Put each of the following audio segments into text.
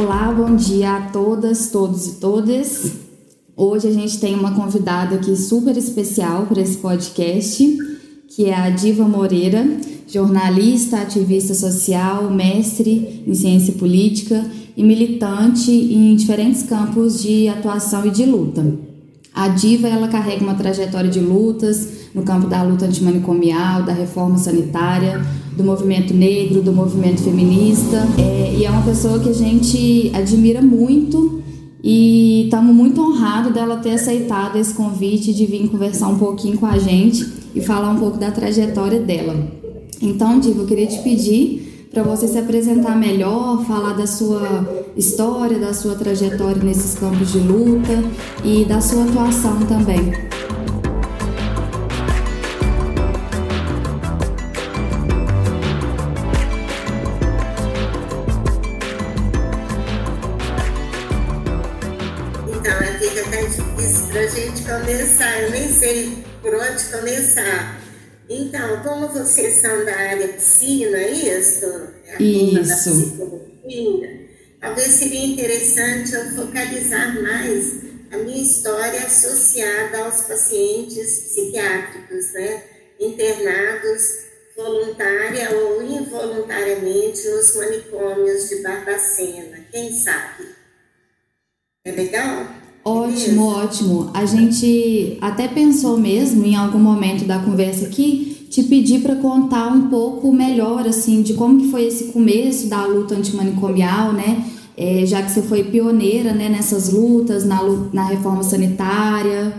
Olá, bom dia a todas, todos e todas. Hoje a gente tem uma convidada aqui super especial para esse podcast, que é a Diva Moreira, jornalista, ativista social, mestre em ciência política e militante em diferentes campos de atuação e de luta. A Diva ela carrega uma trajetória de lutas no campo da luta antimanicomial, da reforma sanitária, do movimento negro, do movimento feminista, é, e é uma pessoa que a gente admira muito e estamos muito honrados dela ter aceitado esse convite de vir conversar um pouquinho com a gente e falar um pouco da trajetória dela. Então, Diva, eu queria te pedir para você se apresentar melhor, falar da sua história, da sua trajetória nesses campos de luta e da sua atuação também. começar, eu nem sei por onde começar. Então, como vocês são da área é isso? É a isso. talvez seria interessante eu focalizar mais a minha história associada aos pacientes psiquiátricos, né? Internados voluntária ou involuntariamente nos manicômios de Barbacena, quem sabe? É legal? Ótimo, ótimo. A gente até pensou mesmo em algum momento da conversa aqui te pedir para contar um pouco melhor assim de como que foi esse começo da luta antimanicomial, né? É, já que você foi pioneira né, nessas lutas, na, na reforma sanitária.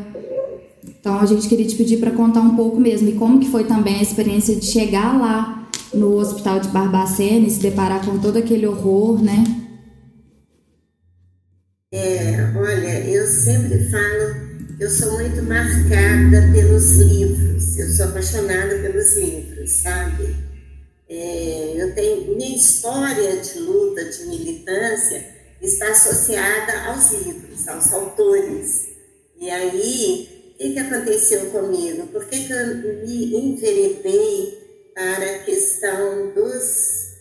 Então a gente queria te pedir para contar um pouco mesmo e como que foi também a experiência de chegar lá no hospital de Barbacena e se deparar com todo aquele horror, né? É, olha, eu sempre falo, eu sou muito marcada pelos livros, eu sou apaixonada pelos livros, sabe? É, eu tenho, minha história de luta, de militância, está associada aos livros, aos autores. E aí, o que, que aconteceu comigo? Por que, que eu me enveredei para a questão dos,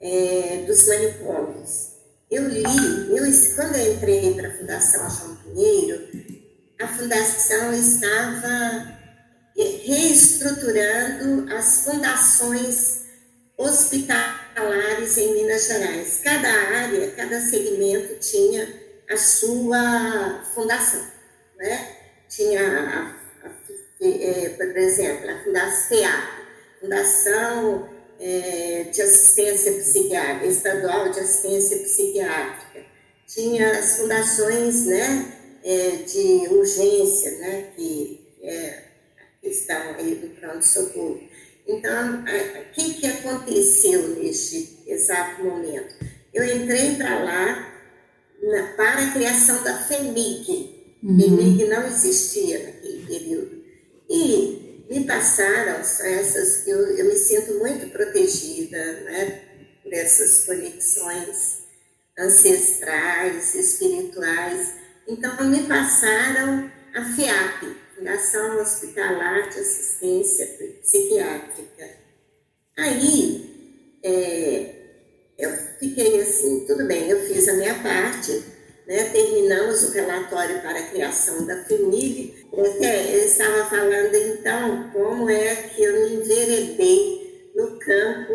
é, dos manicômios? Eu li, eu, quando eu entrei para a Fundação João Pinheiro, a Fundação estava reestruturando as fundações hospitalares em Minas Gerais. Cada área, cada segmento tinha a sua fundação. Né? Tinha, a, a, é, por exemplo, a Fundação FEA, Fundação é, de assistência psiquiátrica, estadual de assistência psiquiátrica. Tinha as fundações né, é, de urgência, né, que é a questão aí do pronto-socorro. Então, o que, que aconteceu neste exato momento? Eu entrei para lá na, para a criação da FEMIG. Uhum. FEMIG não existia naquele período. E me passaram essas, eu, eu me sinto muito protegida né, por essas conexões ancestrais, espirituais. Então, me passaram a FIAP, Fundação Hospitalar de Assistência Psiquiátrica. Aí, é, eu fiquei assim, tudo bem, eu fiz a minha parte, né, terminamos o relatório para a criação da. É, eu estava falando então como é que eu me enveredei no campo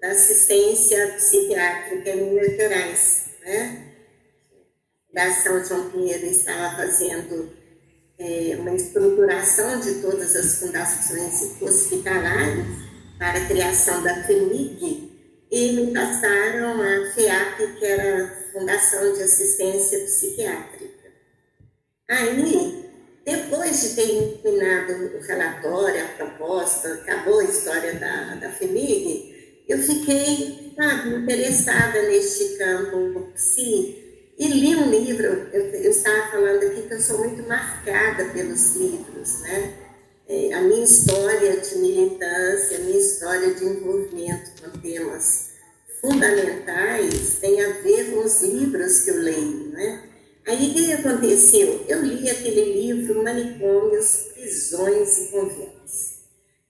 da assistência psiquiátrica em Minas Gerais. Né? Da São João Pinheiro estava fazendo é, uma estruturação de todas as fundações hospitalares para a criação da FEMIG e me passaram a FEAP, que era Fundação de Assistência Psiquiátrica. Aí, depois de ter terminado o relatório, a proposta, acabou a história da, da FEMIG, eu fiquei interessada neste campo psi e li um livro, eu, eu estava falando aqui que eu sou muito marcada pelos livros, né? é, a minha história de militância, a minha história de envolvimento com temas fundamentais tem a ver com os livros que eu leio, né? Aí o que aconteceu? Eu li aquele livro Manicômios, Prisões e Conventos.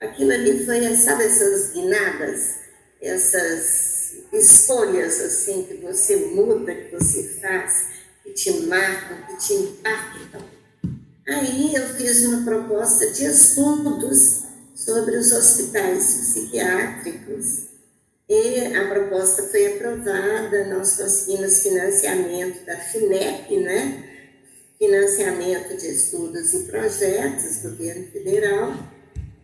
Aquilo ali foi, sabe essas guinadas, essas escolhas assim que você muda, que você faz, que te marcam, que te impactam. Aí eu fiz uma proposta de estudos sobre os hospitais psiquiátricos e a proposta foi aprovada, nós conseguimos financiamento da FINEP, né? Financiamento de estudos e projetos, governo federal.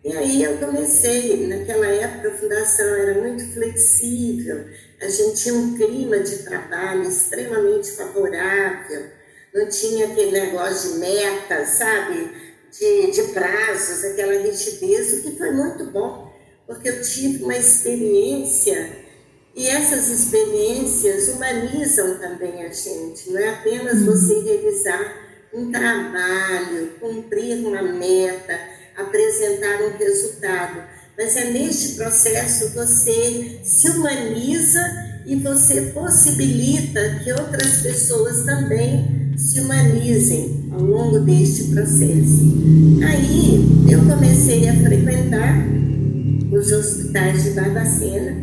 E aí eu comecei, naquela época a fundação era muito flexível, a gente tinha um clima de trabalho extremamente favorável, não tinha aquele negócio de metas, sabe? De, de prazos, aquela rigidez, o que foi muito bom porque eu tive uma experiência e essas experiências humanizam também a gente, não é apenas uhum. você revisar um trabalho, cumprir uma meta, apresentar um resultado, mas é neste processo você se humaniza e você possibilita que outras pessoas também se humanizem ao longo deste processo. Aí eu comecei a frequentar os hospitais de Barbacena,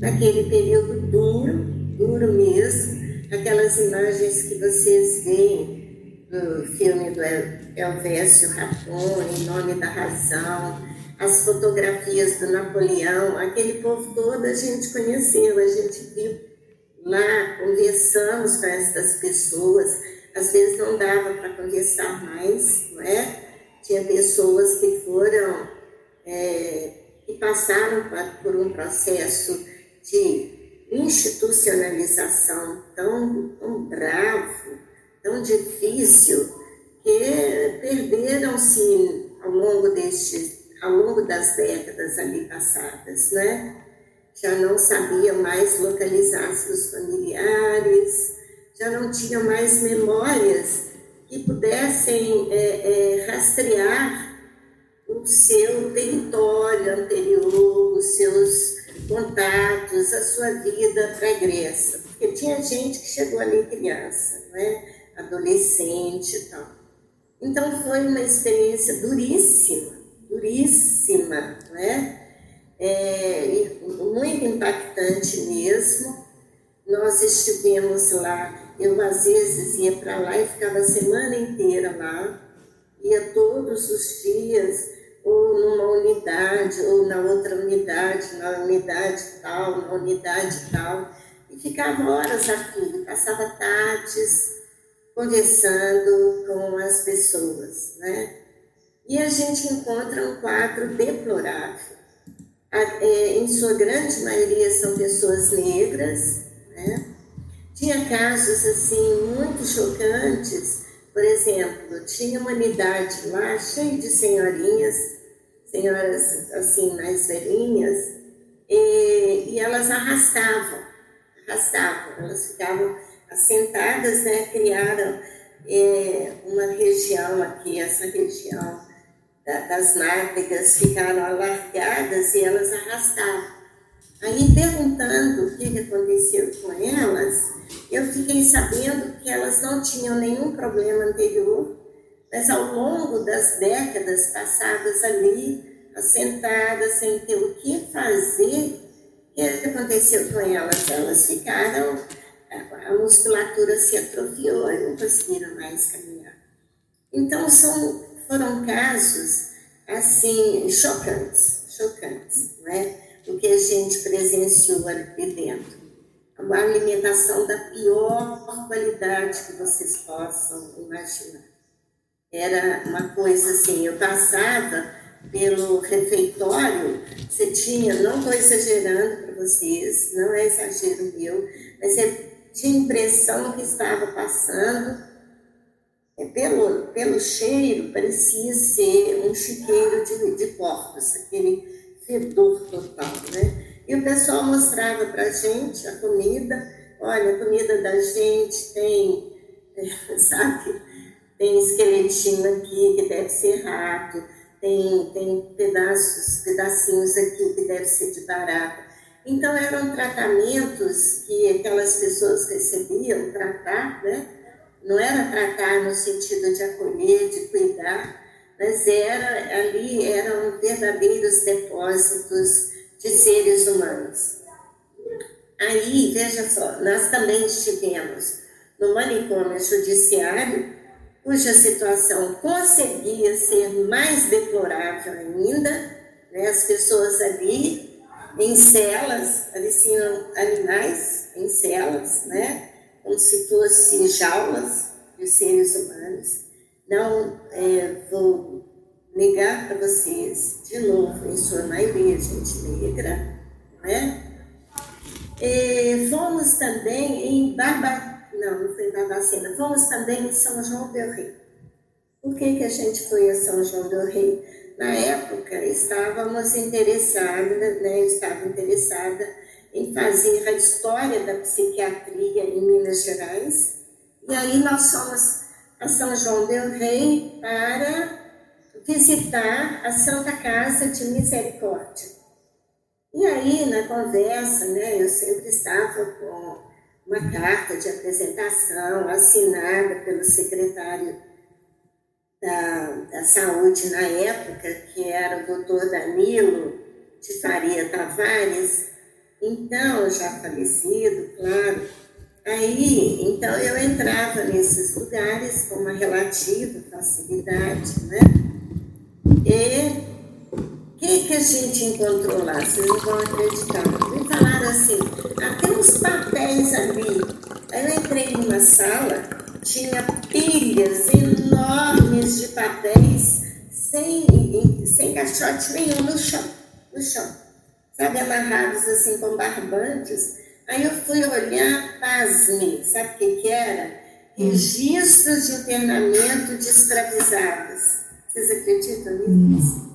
naquele período duro, duro mesmo, aquelas imagens que vocês veem no filme do Elvésio Rapone, Em Nome da Razão, as fotografias do Napoleão, aquele povo todo a gente conheceu, a gente viu lá, conversamos com essas pessoas, às vezes não dava para conversar mais, não é? Tinha pessoas que foram é, que passaram por um processo de institucionalização tão, tão bravo, tão difícil, que perderam-se ao longo deste, ao longo das décadas ali passadas, né? Já não sabiam mais localizar seus familiares, já não tinham mais memórias que pudessem é, é, rastrear o seu território anterior, os seus contatos, a sua vida pregressa. Porque tinha gente que chegou ali criança, né? adolescente e tal. Então foi uma experiência duríssima, duríssima, né? É, muito impactante mesmo. Nós estivemos lá, eu às vezes ia para lá e ficava a semana inteira lá, ia todos os dias ou numa unidade, ou na outra unidade, na unidade tal, na unidade tal, e ficava horas aqui, passava tardes conversando com as pessoas, né? E a gente encontra um quadro deplorável. É, em sua grande maioria são pessoas negras, né? Tinha casos assim muito chocantes por exemplo, tinha uma unidade lá cheia de senhorinhas, senhoras assim mais velhinhas, e, e elas arrastavam, arrastavam, elas ficavam assentadas, né, criaram é, uma região aqui, essa região da, das nádegas ficaram alargadas e elas arrastavam. Aí perguntando o que, que aconteceu com elas, eu fiquei sabendo que elas não tinham nenhum problema anterior, mas ao longo das décadas passadas ali, assentadas, sem ter o que fazer, o que aconteceu com elas? Elas ficaram, a musculatura se atrofiou e não conseguiram mais caminhar. Então, são, foram casos, assim, chocantes, chocantes, não é? o que a gente presenciou ali dentro. Uma alimentação da pior qualidade que vocês possam imaginar. Era uma coisa assim, eu passava pelo refeitório, você tinha, não estou exagerando para vocês, não é exagero meu, mas você tinha impressão que estava passando, é, pelo, pelo cheiro, parecia ser um chiqueiro de, de porcos, aquele fedor total, né? E o pessoal mostrava para a gente a comida, olha, a comida da gente tem, sabe, tem esqueletinho aqui que deve ser rato, tem, tem pedaços, pedacinhos aqui que deve ser de barata. Então eram tratamentos que aquelas pessoas recebiam, tratar, né? Não era tratar no sentido de acolher, de cuidar, mas era, ali eram verdadeiros depósitos de seres humanos. Aí, veja só, nós também estivemos no manicômio judiciário, cuja situação conseguia ser mais deplorável ainda, né? as pessoas ali em celas, pareciam animais em celas, né? como se fossem jaulas de seres humanos. Não é, vou negar para vocês, de novo, em sua maioria, gente negra, né? E fomos também em Barba... Não, não foi Barbacena. Fomos também em São João del Rei. Por que, que a gente foi a São João del Rei? Na época, estávamos interessadas, né? Estava interessada em fazer a história da psiquiatria em Minas Gerais. E aí nós fomos a São João del Rei para visitar a Santa Casa de Misericórdia. E aí, na conversa, né, eu sempre estava com uma carta de apresentação assinada pelo secretário da, da Saúde na época, que era o doutor Danilo de Faria Tavares, então, já falecido, claro. Aí, então, eu entrava nesses lugares com uma relativa facilidade, né? E que, que a gente encontrou lá? Vocês não vão acreditar. Me falaram assim, ah, tem uns papéis ali. Aí eu entrei numa sala, tinha pilhas enormes de papéis, sem, sem caixote nenhum no chão, no chão. Sabe, amarrados assim com barbantes. Aí eu fui olhar, pasme, sabe o que, que era? Hum. Registros de internamento de escravizados. Vocês acreditam nisso?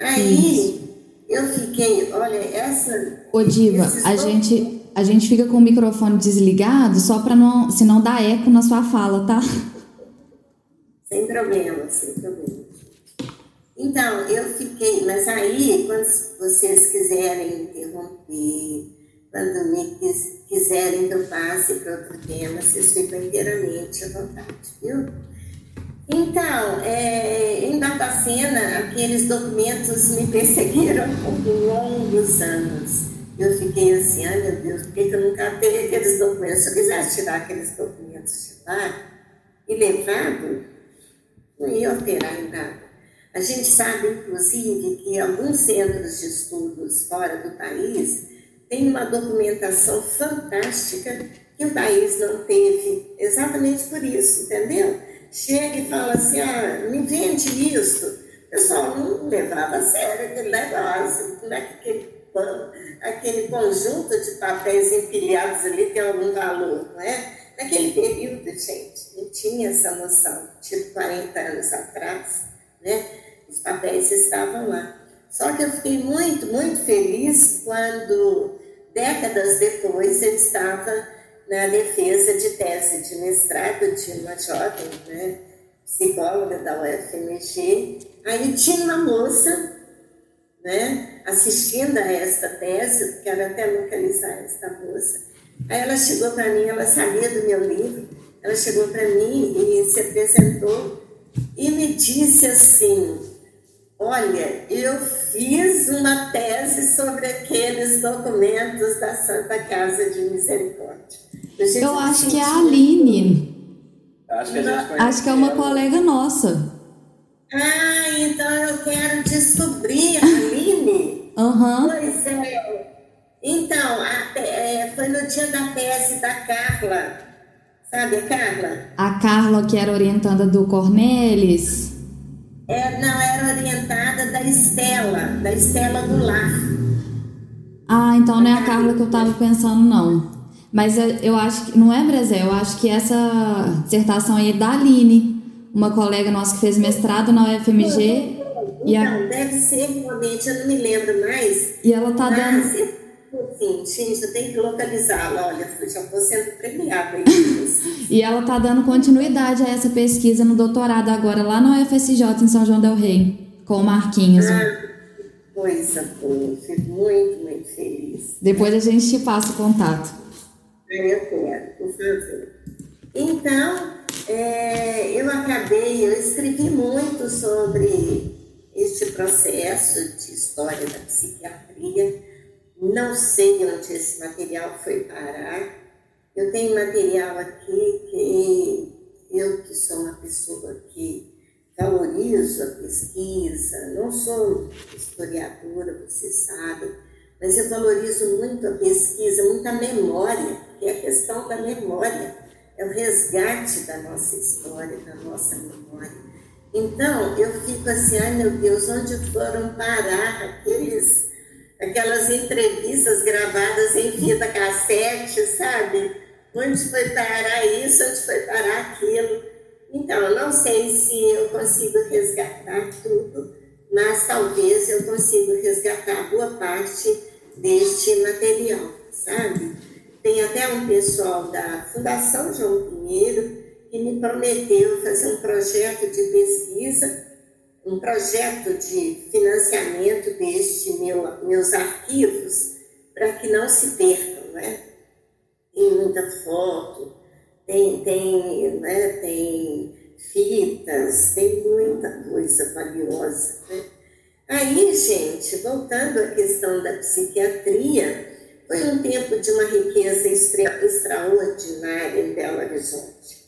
Aí eu fiquei, olha, essa. Ô Diva, a gente, a gente fica com o microfone desligado só para não, se não dar eco na sua fala, tá? Sem problema, sem problema. Então, eu fiquei, mas aí, quando vocês quiserem interromper, quando me quiserem que eu passe para outro tema, vocês ficam inteiramente à vontade, viu? Então, é, em Barbacena, aqueles documentos me perseguiram por longos anos. Eu fiquei assim, ai meu Deus, por que, eu nunca tenho aqueles documentos? Se eu quisesse tirar aqueles documentos de lá e levado, não ia alterar em nada. A gente sabe, inclusive, que alguns centros de estudos fora do país têm uma documentação fantástica que o país não teve, exatamente por isso, entendeu? Chega e fala assim, ah, me vende isso. Pessoal não levava a sério aquele negócio, como é que aquele, aquele conjunto de papéis empilhados ali tem algum valor, não é? Naquele período, gente, não tinha essa noção, tipo 40 anos atrás, né? Os papéis estavam lá. Só que eu fiquei muito, muito feliz quando, décadas depois, eu estava na defesa de tese de mestrado de uma jovem né, psicóloga da UFMG. Aí tinha uma moça né, assistindo a esta tese, quero até localizar esta moça. Aí ela chegou para mim, ela sabia do meu livro, ela chegou para mim e se apresentou e me disse assim: Olha, eu fiz uma tese sobre aqueles documentos da Santa Casa de Misericórdia. Eu acho que é a Aline. Acho que, acho que é uma colega nossa. Ah, então eu quero descobrir a Aline. Uhum. Pois é. Então, a, é, foi no dia da tese da Carla. Sabe a Carla? A Carla, que era orientada do Cornelis. É, não, era orientada da Estela, da Estela do Lar. Ah, então não é a Carla que eu tava pensando, não. Mas eu acho que, não é, Bresé? Eu acho que essa dissertação aí é da Aline, uma colega nossa que fez mestrado na UFMG. Não, e a... deve ser realmente, eu não me lembro mais. E ela tá dando. Sim, gente, eu tenho que localizá-la. Olha, já vou sendo premiada. e ela tá dando continuidade a essa pesquisa no doutorado agora, lá na UFSJ, em São João Del Rei, com o Marquinhos. Ah, coisa boa, fico muito, muito feliz. Depois a gente te passa o contato. Quero, por favor. Então, é, eu acabei, eu escrevi muito sobre este processo de história da psiquiatria, Não sei onde esse material foi parar. Eu tenho material aqui que eu, que sou uma pessoa que valorizo a pesquisa, não sou historiadora, você sabe, mas eu valorizo muito a pesquisa, muita memória, que é a questão da memória, é o resgate da nossa história, da nossa memória. Então, eu fico assim, ai meu Deus, onde foram parar aqueles, aquelas entrevistas gravadas em fita cassete, sabe? Onde foi parar isso, onde foi parar aquilo? Então, eu não sei se eu consigo resgatar tudo, mas talvez eu consiga resgatar boa parte deste material, sabe? Tem até um pessoal da Fundação João Pinheiro que me prometeu fazer um projeto de pesquisa, um projeto de financiamento deste meu, meus arquivos, para que não se percam, né? Tem muita foto, tem, tem, né, tem fitas, tem muita coisa valiosa. Né? Aí, gente, voltando à questão da psiquiatria, foi um tempo de uma riqueza extra, extraordinária em Belo Horizonte.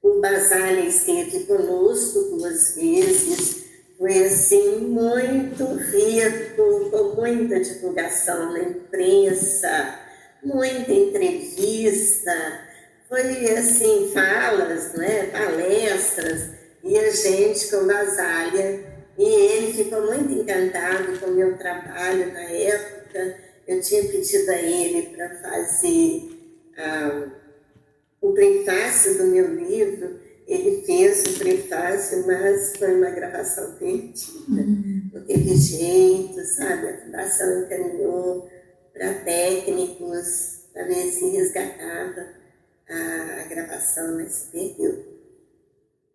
O Basalha esteve conosco duas vezes, foi assim muito rico, com muita divulgação na imprensa, muita entrevista, foi assim, falas, né, palestras, e a gente com Basália, e ele ficou muito encantado com o meu trabalho na época. Eu tinha pedido a ele para fazer ah, o prefácio do meu livro, ele fez o prefácio, mas foi uma gravação perdida. Uhum. Não teve jeito, sabe? A fundação encaminhou para técnicos para ver se resgatava a, a gravação, mas perdeu.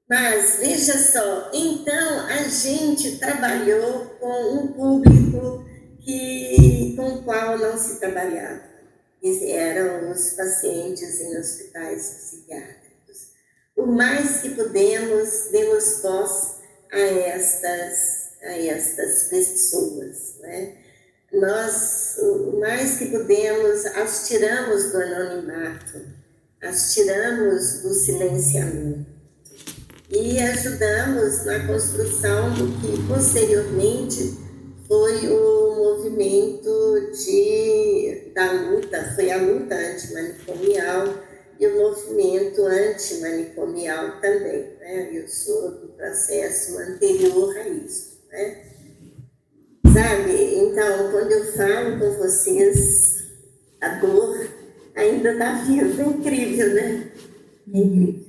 Mas veja só, então a gente trabalhou com um público que, com o qual não se trabalhava, eram os pacientes em hospitais psiquiátricos. O mais que pudemos, demos voz a estas, a estas pessoas. Né? Nós, o mais que pudemos, as tiramos do anonimato as tiramos do silenciamento e ajudamos na construção do que posteriormente foi o movimento de, da luta, foi a luta antimanicomial e o movimento antimanicomial também. Né? Eu sou do processo anterior a isso. Né? Sabe? Então, quando eu falo com vocês, a dor ainda está vivo. É incrível, né? É incrível.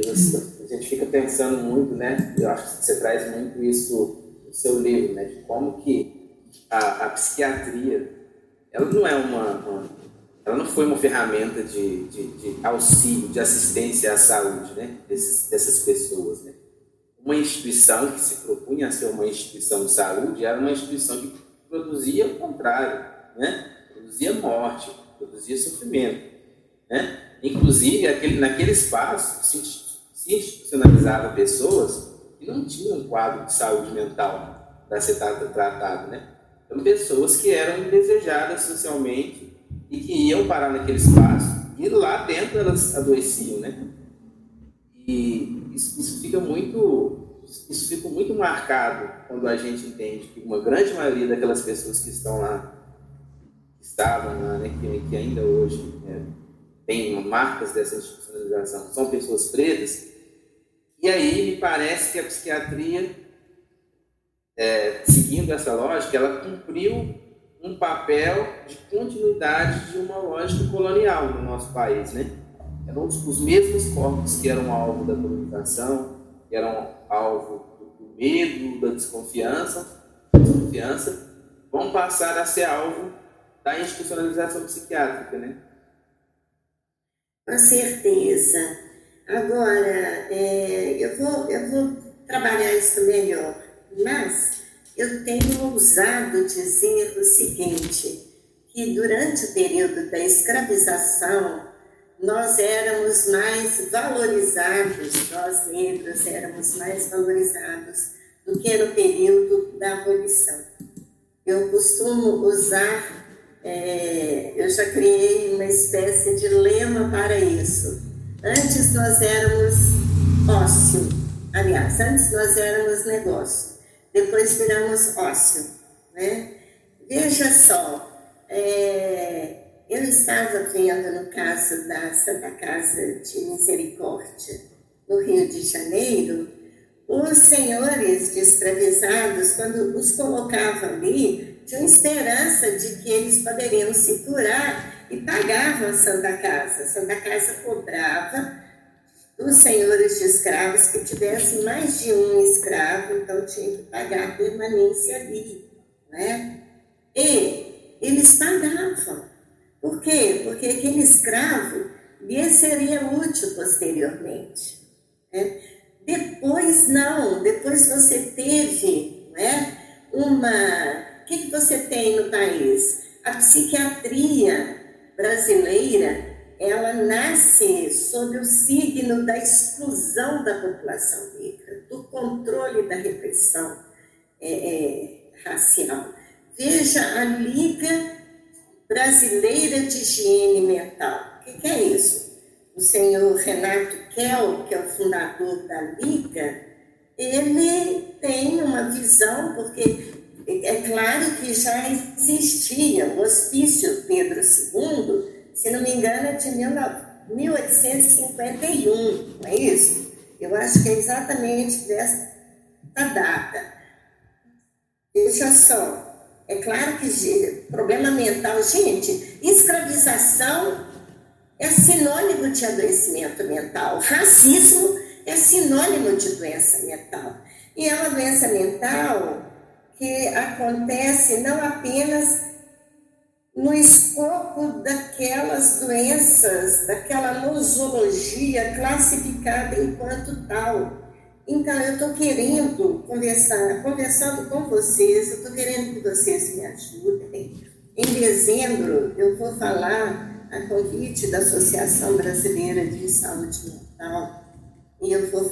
A gente fica pensando muito, né? Eu acho que você traz muito isso no seu livro, né? De como que a, a psiquiatria, ela não é uma, uma, ela não foi uma ferramenta de, de, de, auxílio, de assistência à saúde, né? Desses, dessas pessoas, né? Uma instituição que se propunha a ser uma instituição de saúde era uma instituição que produzia o contrário, né? produzia morte, produzia sofrimento. Né? Inclusive, aquele, naquele espaço se institucionalizava pessoas que não tinham um quadro de saúde mental para ser tratado. Né? Então, pessoas que eram indesejadas socialmente e que iam parar naquele espaço e lá dentro elas adoeciam. Né? E isso, isso fica muito isso fica muito marcado quando a gente entende que uma grande maioria daquelas pessoas que estão lá estavam lá, né, que, que ainda hoje é, tem marcas dessa institucionalização, são pessoas pretas. E aí me parece que a psiquiatria, é, seguindo essa lógica, ela cumpriu um papel de continuidade de uma lógica colonial no nosso país, né? Eram os, os mesmos corpos que eram alvo da colonização, que eram alvo do medo, da desconfiança, desconfiança, vão passar a ser alvo da institucionalização psiquiátrica, né? Com certeza. Agora, é, eu, vou, eu vou trabalhar isso melhor, mas eu tenho ousado dizer o seguinte, que durante o período da escravização, nós éramos mais valorizados, nós negros éramos mais valorizados do que no período da abolição. eu costumo usar, é, eu já criei uma espécie de lema para isso. Antes nós éramos ócio, aliás, antes nós éramos negócio, depois viramos ócio, né? Veja só, é, eu estava vendo no caso da Santa Casa de Misericórdia, no Rio de Janeiro, os senhores de escravizados, quando os colocavam ali, tinham esperança de que eles poderiam se curar e pagavam a Santa Casa. A Santa Casa cobrava dos senhores de escravos que tivessem mais de um escravo, então tinha que pagar a permanência ali. Né? E eles pagavam. Por quê? Porque aquele escravo lhe seria útil posteriormente. Né? Depois, não. Depois você teve né, uma. O que, que você tem no país? A psiquiatria brasileira ela nasce sob o signo da exclusão da população negra, do controle da repressão é, é, racial. Veja a Liga Brasileira de Higiene Mental. O que, que é isso? O senhor Renato Kell, que é o fundador da Liga, ele tem uma visão, porque é claro que já existia o hospício Pedro II, se não me engano, é de 1851, não é isso? Eu acho que é exatamente dessa data. Veja só, é claro que problema mental, gente, escravização é sinônimo de adoecimento mental, racismo é sinônimo de doença mental. E é uma doença mental que acontece não apenas no escopo daquelas doenças, daquela nosologia classificada enquanto tal, então, eu estou querendo conversar, conversando com vocês, eu estou querendo que vocês me ajudem. Em dezembro, eu vou falar a convite da Associação Brasileira de Saúde Mental e eu vou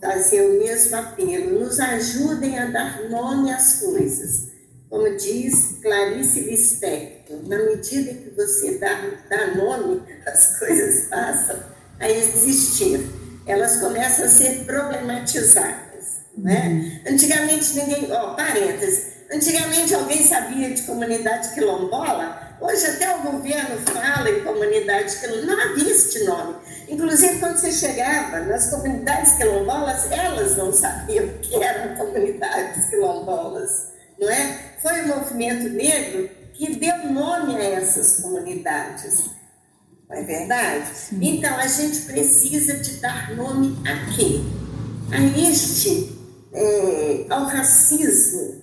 fazer o mesmo apelo. Nos ajudem a dar nome às coisas. Como diz Clarice Lispector, na medida que você dá, dá nome, as coisas passam a existir elas começam a ser problematizadas. Né? Uhum. Antigamente ninguém, ó, parênteses, antigamente alguém sabia de comunidade quilombola, hoje até o governo fala em comunidade quilombola, não havia este nome. Inclusive, quando você chegava nas comunidades quilombolas, elas não sabiam que eram comunidades quilombolas, não é? Foi o movimento negro que deu nome a essas comunidades. Não é verdade? Sim. Então, a gente precisa de dar nome a quê? A este, é, ao racismo,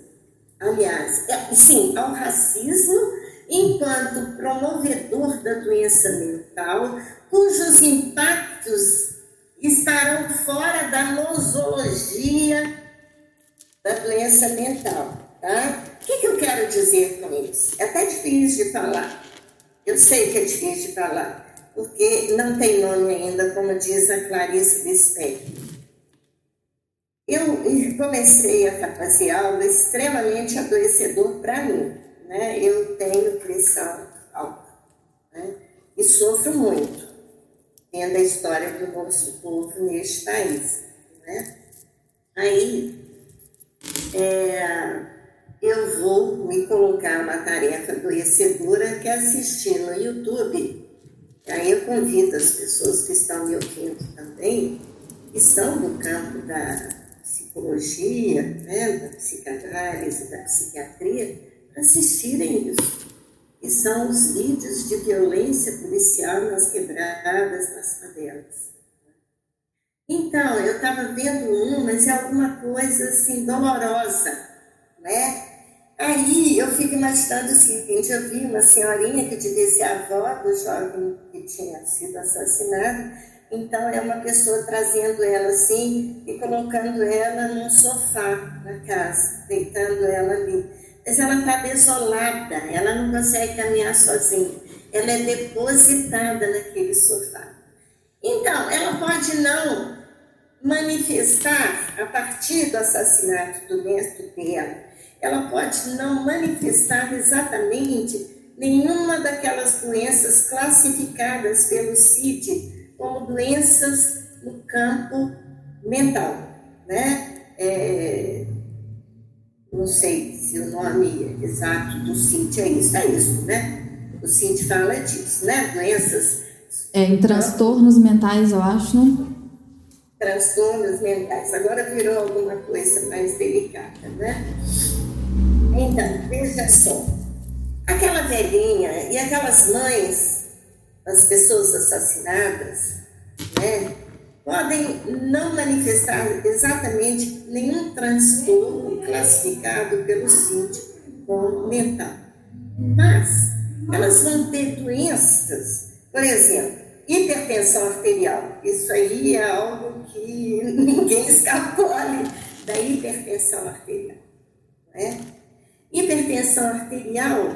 aliás, é, sim, ao racismo enquanto promovedor da doença mental, cujos impactos estarão fora da nosologia da doença mental. Tá? O que, que eu quero dizer com isso? É até difícil de falar. Eu sei que é difícil de falar, porque não tem nome ainda, como diz a Clarice Lispector. Eu comecei a fazer algo extremamente adoecedor para mim. Né? Eu tenho pressão alta né? e sofro muito vendo a história do nosso povo neste país. Né? Aí, é, eu vou me colocar uma tarefa adoecedora que é assistir no YouTube. Aí eu convido as pessoas que estão me ouvindo também, que são do campo da psicologia, né, da psicanálise, da psiquiatria, assistirem isso. Que são os vídeos de violência policial nas quebradas, nas favelas. Então, eu estava vendo um, mas é alguma coisa assim dolorosa, né? Aí eu fico imaginando o seguinte: eu vi uma senhorinha que devia ser a avó do jovem que tinha sido assassinado, então é uma pessoa trazendo ela assim e colocando ela num sofá na casa, deitando ela ali. Mas ela está desolada, ela não consegue caminhar sozinha, ela é depositada naquele sofá. Então, ela pode não manifestar a partir do assassinato do neto dela ela pode não manifestar exatamente nenhuma daquelas doenças classificadas pelo CID como doenças no campo mental, né? É, não sei se o nome exato do CID é isso, é isso, né? O CID fala disso, né? Doenças. É, em transtornos mentais, eu acho, não? Transtornos mentais. Agora virou alguma coisa mais delicada, né? Então, veja só. Aquela velhinha e aquelas mães das pessoas assassinadas, né? Podem não manifestar exatamente nenhum transtorno classificado pelo síndico como mental. Mas elas vão ter doenças, por exemplo, hipertensão arterial. Isso aí é algo que ninguém escapole da hipertensão arterial. Né? Hipertensão arterial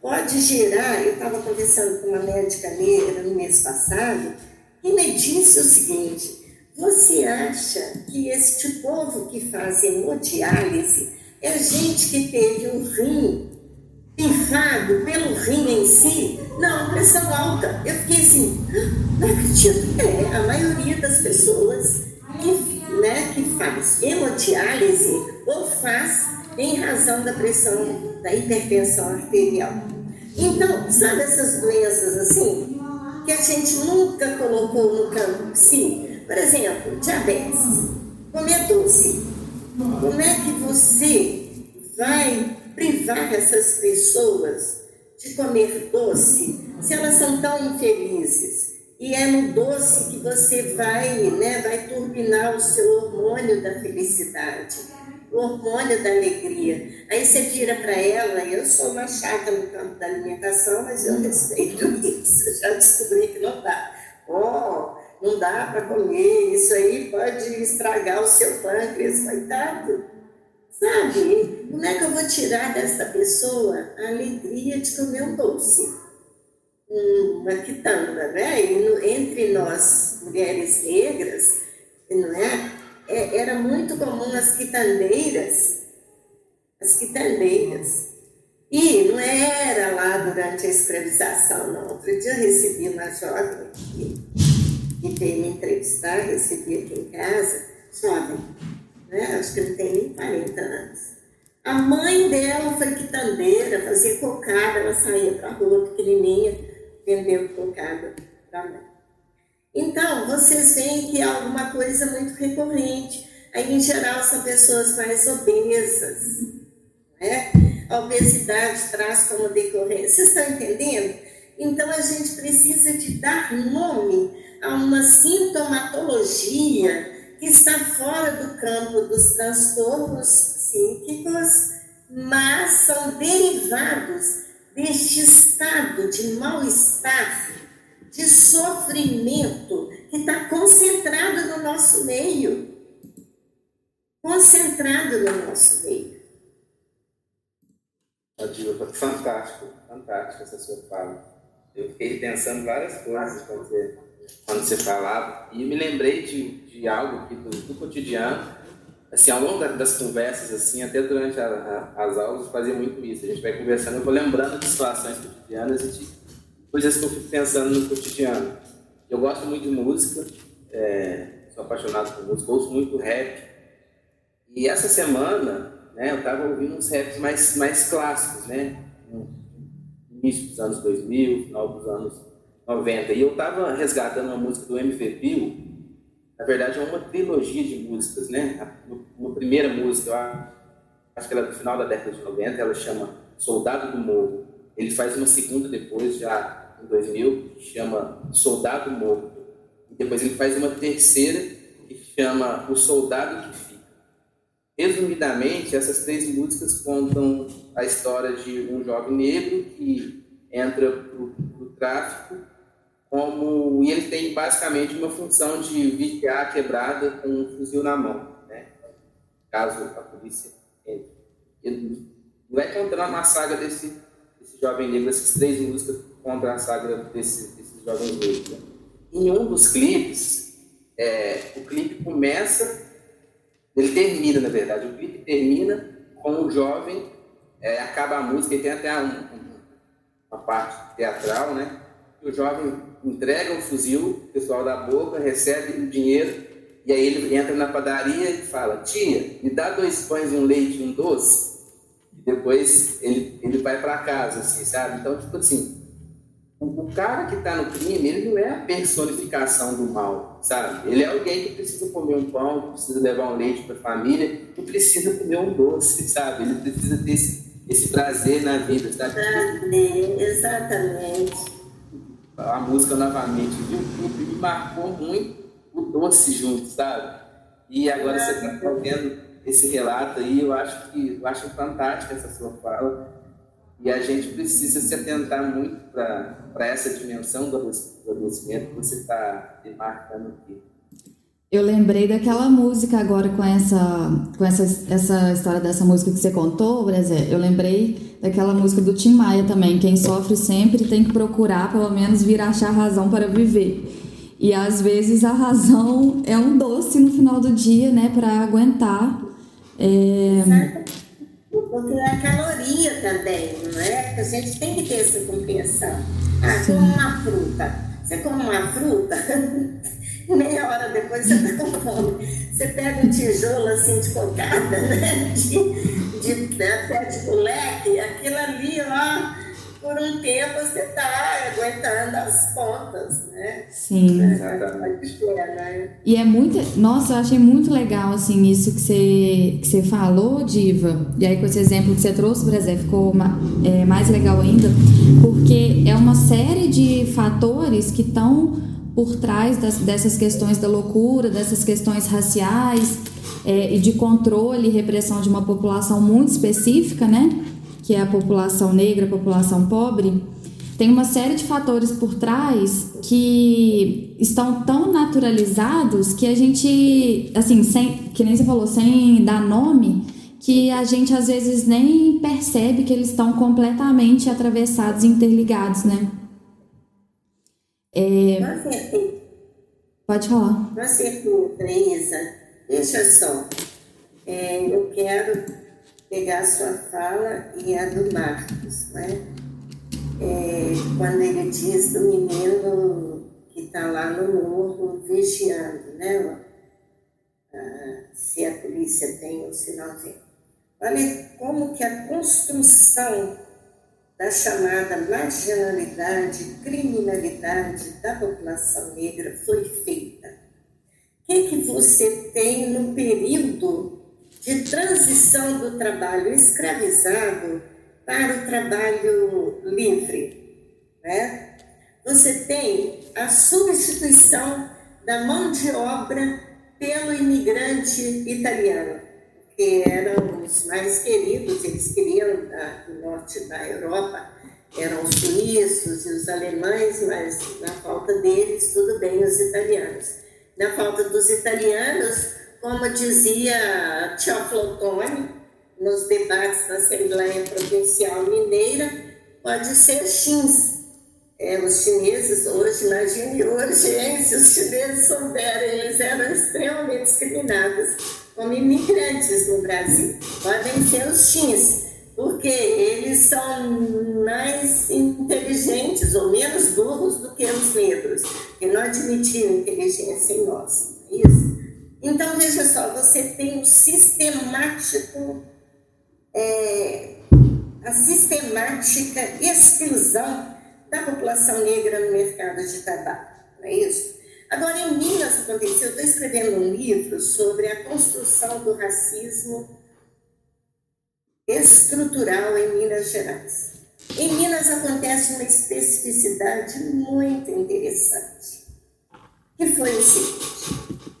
pode gerar, eu estava conversando com uma médica negra no mês passado, e me disse o seguinte: você acha que este povo que faz hemodiálise é gente que teve um rim pifado pelo rim em si? Não, pressão alta. Eu fiquei assim, não acredito. É, a maioria das pessoas que, né, que faz hemodiálise ou faz em razão da pressão, da hipertensão arterial. Então, sabe essas doenças assim? Que a gente nunca colocou no campo sim. Por exemplo, diabetes, comer doce. Como é que você vai privar essas pessoas de comer doce se elas são tão infelizes? E é no doce que você vai, né, vai turbinar o seu hormônio da felicidade o hormônio da alegria. Aí você vira para ela, eu sou uma chata no campo da alimentação, mas eu respeito isso, já descobri que não dá. Oh, não dá para comer, isso aí pode estragar o seu pâncreas, coitado. Sabe, como é que eu vou tirar desta pessoa a alegria de comer um doce? Uma quitanda, né? E no, entre nós, mulheres negras, não é? É, era muito comum as quitandeiras, as quitandeiras. E não era lá durante a escravização, não. Outro dia eu recebi uma jovem que, que veio me entrevistar, recebi aqui em casa, jovem, né? acho que não tem nem 40 anos. A mãe dela foi quitandeira, fazia cocada, ela saía para a rua pequenininha, vendendo cocada para mãe. Então, vocês veem que é alguma coisa muito recorrente. Aí, em geral, são pessoas mais obesas. Né? A obesidade traz como decorrência. Vocês estão entendendo? Então, a gente precisa de dar nome a uma sintomatologia que está fora do campo dos transtornos psíquicos, mas são derivados deste estado de mal-estar de sofrimento que está concentrado no nosso meio. Concentrado no nosso meio. Fantástico, fantástico essa sua fala. Eu fiquei pensando várias coisas quando você, quando você falava e me lembrei de, de algo aqui do, do cotidiano. Assim, ao longo das conversas, assim, até durante a, a, as aulas, fazia muito isso. A gente vai conversando, eu vou lembrando de situações cotidianas e coisas que eu fico pensando no cotidiano. Eu gosto muito de música, é, sou apaixonado por música, ouço muito rap. E essa semana, né, eu estava ouvindo uns raps mais, mais clássicos, né? Início dos anos 2000, final dos anos 90. E eu estava resgatando uma música do MV Bill, na verdade é uma trilogia de músicas, né? Uma primeira música, acho que ela é do final da década de 90, ela chama Soldado do Morro. Ele faz uma segunda depois, já em 2000, que chama Soldado Morto. E depois ele faz uma terceira, que chama O Soldado que Fica. Resumidamente, essas três músicas contam a história de um jovem negro que entra para o tráfico como e ele tem basicamente uma função de vigiar a quebrada com um fuzil na mão, né? Caso a polícia entre. Ele vai contando uma saga desse, desse jovem negro, essas três músicas contra a saga desses, desses jovens negros. Né? Em um dos clipes, é, o clipe começa, ele termina, na verdade, o clipe termina com o jovem, é, acaba a música e tem até um, uma parte teatral, né? O jovem entrega um fuzil, o pessoal da boca recebe o dinheiro e aí ele entra na padaria e fala: Tia, me dá dois pães, um leite e um doce. E depois ele, ele vai para casa, assim, sabe? Então, tipo assim, o, cara que está no crime, ele não é a personificação do mal, sabe? Ele é alguém que precisa comer um pão, que precisa levar um leite para a família, que precisa comer um doce, sabe? Ele precisa ter esse, esse prazer na vida, sabe? Exatamente. A música novamente, viu? Me marcou muito o doce junto, sabe? E agora você está fazendo esse relato aí, eu acho que eu acho fantástica essa sua fala. E a gente precisa se atentar muito para essa dimensão do adoecimento que você está demarcando aqui. Eu lembrei daquela música agora com essa, com essa, essa história dessa música que você contou, Brezé. Eu lembrei daquela música do Tim Maia também. Quem sofre sempre tem que procurar, pelo menos, vir achar razão para viver. E às vezes a razão é um doce no final do dia, né, para aguentar. É... Porque é a caloria também, não é? A gente tem que ter essa compreensão. Ah, como uma fruta. Você come uma fruta, meia hora depois você está com fome. Você pega um tijolo assim de cocada, né? De, de, de, até de moleque, aquilo ali, ó por um tempo você está aguentando as pontas, né? Sim. É, né? E é muito. Nossa, eu achei muito legal, assim, isso que você, que você falou, Diva. E aí, com esse exemplo que você trouxe, Brasil, ficou é, mais legal ainda, porque é uma série de fatores que estão por trás das, dessas questões da loucura, dessas questões raciais é, e de controle e repressão de uma população muito específica, né? Que é a população negra, a população pobre, tem uma série de fatores por trás que estão tão naturalizados que a gente, assim, sem, que nem você falou, sem dar nome, que a gente às vezes nem percebe que eles estão completamente atravessados e interligados, né? É... Pode falar. Você, Teresa, deixa só. É, eu quero pegar sua fala e a do Marcos, né? É, quando ele diz do menino que está lá no morro vigiando, né? Ah, se a polícia tem ou se não tem. Olha como que a construção da chamada marginalidade, criminalidade da população negra foi feita. O que, que você tem no período de transição do trabalho escravizado para o trabalho livre. Né? Você tem a substituição da mão de obra pelo imigrante italiano, que eram os mais queridos, eles queriam da, do norte da Europa, eram os suíços e os alemães, mas na falta deles, tudo bem, os italianos. Na falta dos italianos, como dizia Teoflotone nos debates da Assembleia Provincial Mineira, pode ser Xins. É, os chineses hoje, imagine hoje, hein, se os chineses souberem, eles eram extremamente discriminados como imigrantes no Brasil. Podem ser os Xins, porque eles são mais inteligentes ou menos burros do que os negros, que não admitiam inteligência em nós. É isso? Então, veja só, você tem o sistemático, é, a sistemática exclusão da população negra no mercado de tabaco, não é isso? Agora, em Minas aconteceu, eu estou escrevendo um livro sobre a construção do racismo estrutural em Minas Gerais. Em Minas acontece uma especificidade muito interessante, que foi o seguinte,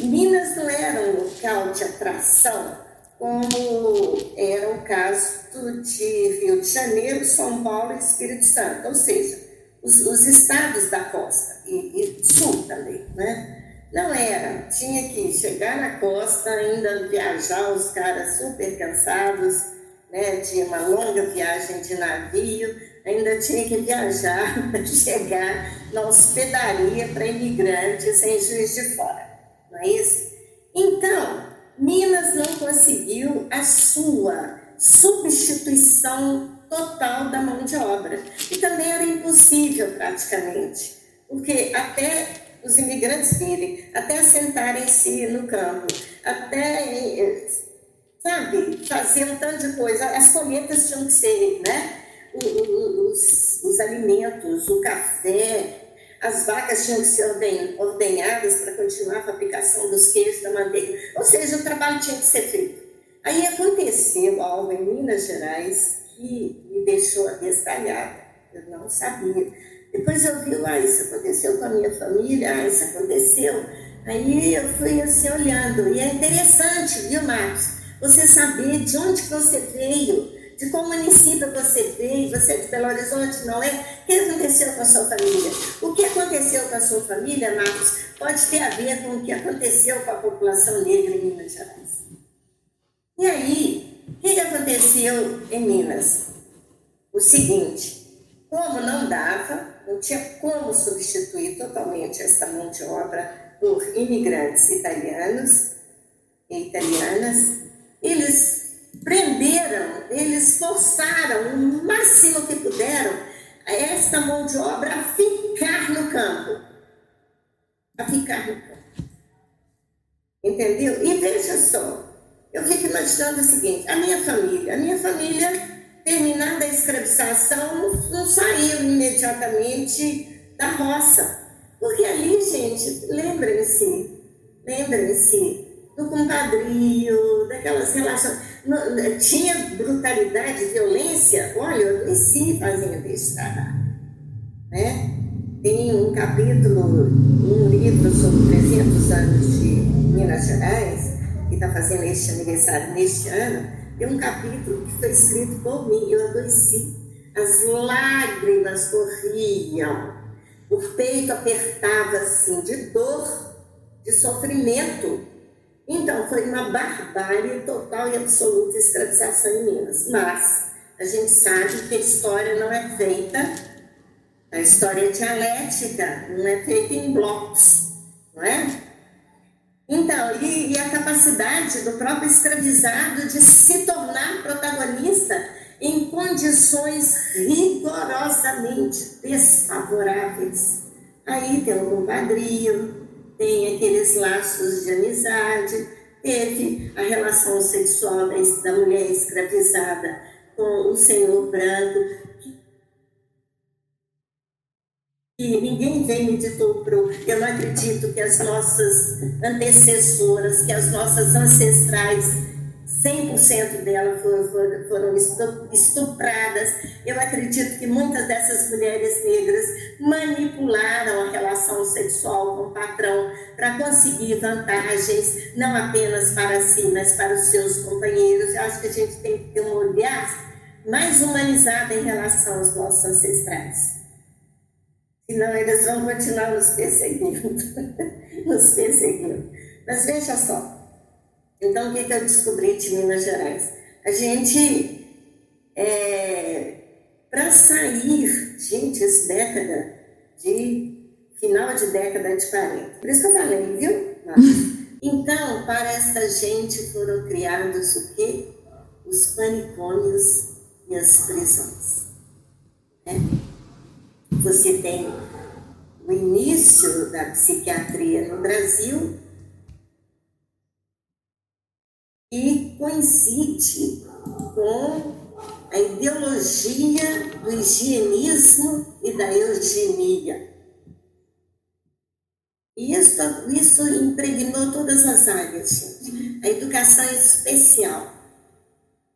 Minas não era um local de atração como era o caso de Rio de Janeiro, São Paulo e Espírito Santo, ou seja, os, os estados da costa e, e, sul também, né? Não era, tinha que chegar na costa, ainda viajar, os caras super cansados, né, de uma longa viagem de navio, ainda tinha que viajar para chegar na hospedaria para imigrantes em Juiz de Fora, não é isso? Então, Minas não conseguiu a sua substituição total da mão de obra. E também era impossível, praticamente, porque até os imigrantes virem, até assentarem-se no campo, até, sabe, fazer um tanto de coisa. As colheitas tinham que ser, né? Os, os alimentos, o café, as vacas tinham que ser ordenhadas para continuar a fabricação dos queijos, da manteiga. Ou seja, o trabalho tinha que ser feito. Aí aconteceu algo em Minas Gerais que me deixou abestalhada. Eu não sabia. Depois eu vi, ah, isso aconteceu com a minha família, ah, isso aconteceu. Aí eu fui assim olhando. E é interessante, viu, Marcos? Você saber de onde você veio, de qual município você veio, você é de Belo Horizonte, não é? O que aconteceu com a sua família? O que aconteceu com a sua família, Marcos, pode ter a ver com o que aconteceu com a população negra em Minas Gerais. E aí, o que aconteceu em Minas? O seguinte, como não dava, não tinha como substituir totalmente essa mão de obra por imigrantes italianos e italianas, eles prenderam, eles forçaram o máximo que puderam esta mão de obra a ficar no campo. A ficar no campo. Entendeu? E veja só, eu fico imaginando o seguinte: a minha família, a minha família, terminada a escravização, não, saiu imediatamente da roça. Porque ali, gente, lembrem-se, lembrem-se do compadrio, daquelas relações. tinha brutalidade, violência. Olha, eu cresci fazendo isso, tá? Né? Tem um capítulo, um livro sobre 300 anos de Minas Gerais, que está fazendo este aniversário neste ano, tem um capítulo que foi escrito por mim, eu adoeci. As lágrimas corriam, o peito apertava assim, de dor, de sofrimento. Então, foi uma barbárie total e absoluta escravização em Minas. Mas a gente sabe que a história não é feita, a história é dialética, não é feita em blocos, não é? Então, e, e, a capacidade do próprio escravizado de se tornar protagonista em condições rigorosamente desfavoráveis. Aí tem o compadrio, tem aqueles laços de amizade, teve a relação sexual da mulher escravizada com o senhor branco, E ninguém vem me ditou Eu não acredito que as nossas antecessoras, que as nossas ancestrais, 100% delas foram, estupradas. Eu acredito que muitas dessas mulheres negras manipularam a relação sexual com o patrão para conseguir vantagens, não apenas para si, mas para os seus companheiros. Eu acho que a gente tem que ter um olhar mais humanizado em relação aos nossos ancestrais. Senão eles vão continuar nos perseguindo. nos perseguindo. Mas veja só. Então, o que, que eu descobri de Minas Gerais? A gente, é, para sair, gente, essa década de final de década de 40. Por isso que eu falei, viu? Então, para esta gente foram criados o quê? Os panicônios e as prisões. Né? Você tem o início da psiquiatria no Brasil e coincide com a ideologia do higienismo e da eugenia. Isso, isso impregnou todas as áreas, A educação especial.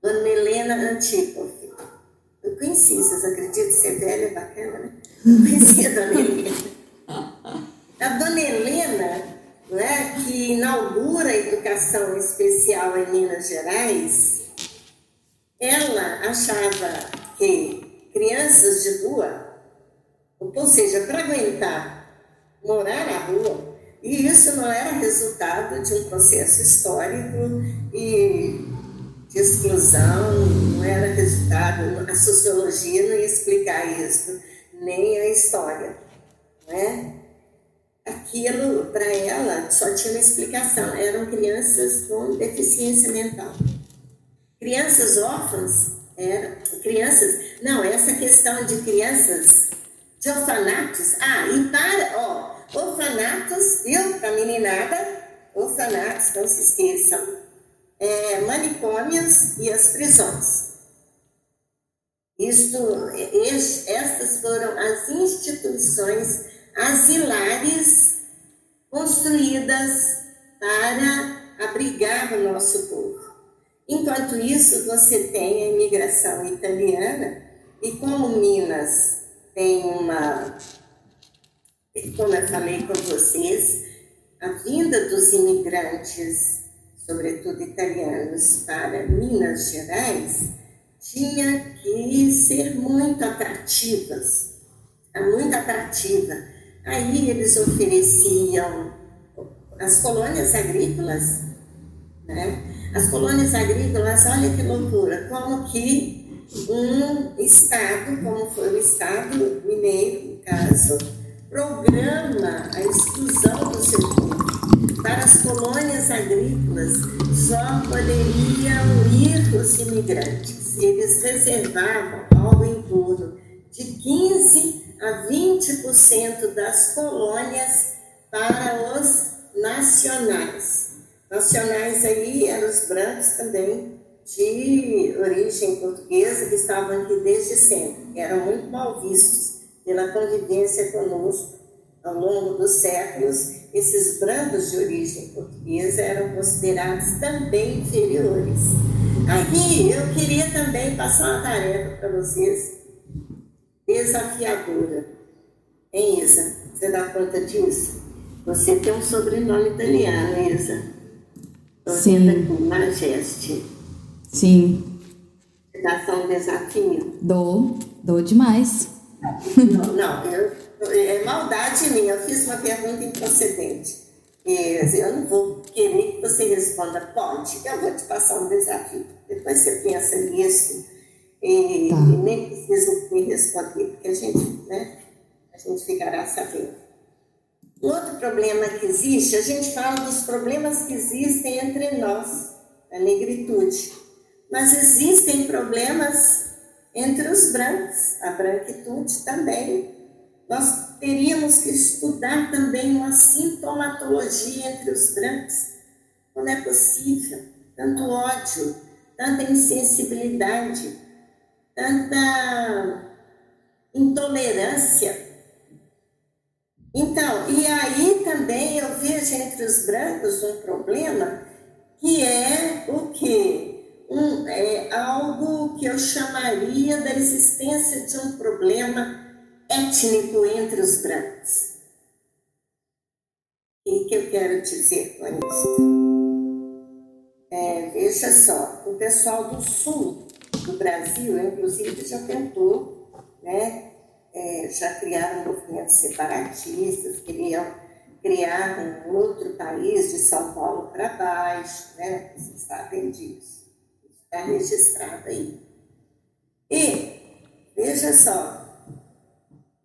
Dona Helena Antípope. Eu conheci, vocês acreditam? Ser velha é bacana, né? Conheci a Dona Helena. A Dona Helena, né, que inaugura a educação especial em Minas Gerais, ela achava que crianças de rua, ou seja, para aguentar morar na rua, e isso não era resultado de um processo histórico e de exclusão, não era resultado, a sociologia não ia explicar isso nem a história. Né? Aquilo para ela só tinha uma explicação: eram crianças com deficiência mental. Crianças órfãs eram crianças. Não, essa questão de crianças de orfanatos. Ah, e para, ó, orfanatos, viu? Para meninada, orfanatos, não se esqueçam, é, manicômios e as prisões. Isto, estas foram as instituições asilares construídas para abrigar o nosso povo. Enquanto isso, você tem a imigração italiana, e como Minas tem uma, como eu falei com vocês, a vinda dos imigrantes, sobretudo italianos, para Minas Gerais, tinha que ser muito atrativas, muito atrativa. Aí eles ofereciam as colônias agrícolas, né? As colônias agrícolas, olha que loucura, como que um estado, como foi o estado mineiro, no caso, programa a exclusão do seu povo. Para as colônias agrícolas, só poderiam ir os imigrantes. Eles reservavam algo em torno de 15 a 20% das colônias para os nacionais. Nacionais aí eram os brancos também de origem portuguesa que estavam aqui desde sempre, eram muito mal vistos pela convivência conosco ao longo dos séculos. Esses brancos de origem portuguesa eram considerados também inferiores. Aqui eu queria também passar uma tarefa para vocês desafiadora. Hein, Isa? Você dá conta disso? Você tem um sobrenome italiano, Isa. Sim. Com Majeste. Sim. Você dá um desafio? Dou, dou demais. Não, não eu, é maldade minha. Eu fiz uma pergunta improcedente. Eu não vou querer que você responda, pode, eu vou te passar um desafio. Depois você pensa nisso e, tá. e nem precisa me responder, porque a gente, né, a gente ficará sabendo. Outro problema que existe, a gente fala dos problemas que existem entre nós, a negritude, mas existem problemas entre os brancos, a branquitude também. Nós teríamos que estudar também uma sintomatologia entre os brancos. Não é possível tanto ódio, tanta insensibilidade, tanta intolerância. Então, e aí também eu vejo entre os brancos um problema que é o que? Um, é algo que eu chamaria da existência de um problema étnico entre os brancos. E o que eu quero dizer com isso? É, veja só, o pessoal do sul do Brasil, inclusive, já tentou, né, é, já criaram movimentos separatistas, queriam criar um outro país de São Paulo para baixo, né, vocês sabem disso, está registrado aí. E, veja só,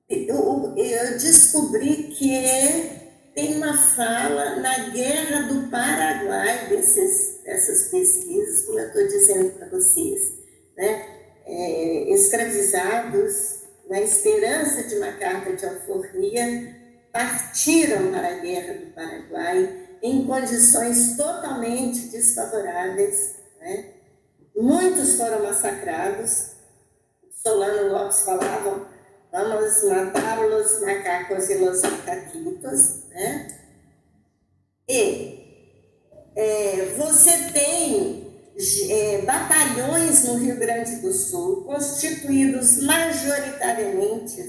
eu, eu descobri que tem uma fala na Guerra do Paraguai desses, dessas pesquisas, como eu estou dizendo para vocês né, é, escravizados, na esperança de uma carta de alforria, partiram para a Guerra do Paraguai em condições totalmente desfavoráveis. Né? Muitos foram massacrados. Solano Lopes falava, vamos matar os macacos e os macaquitos. Né? E é, você tem é, batalhões no Rio Grande do Sul, constituídos majoritariamente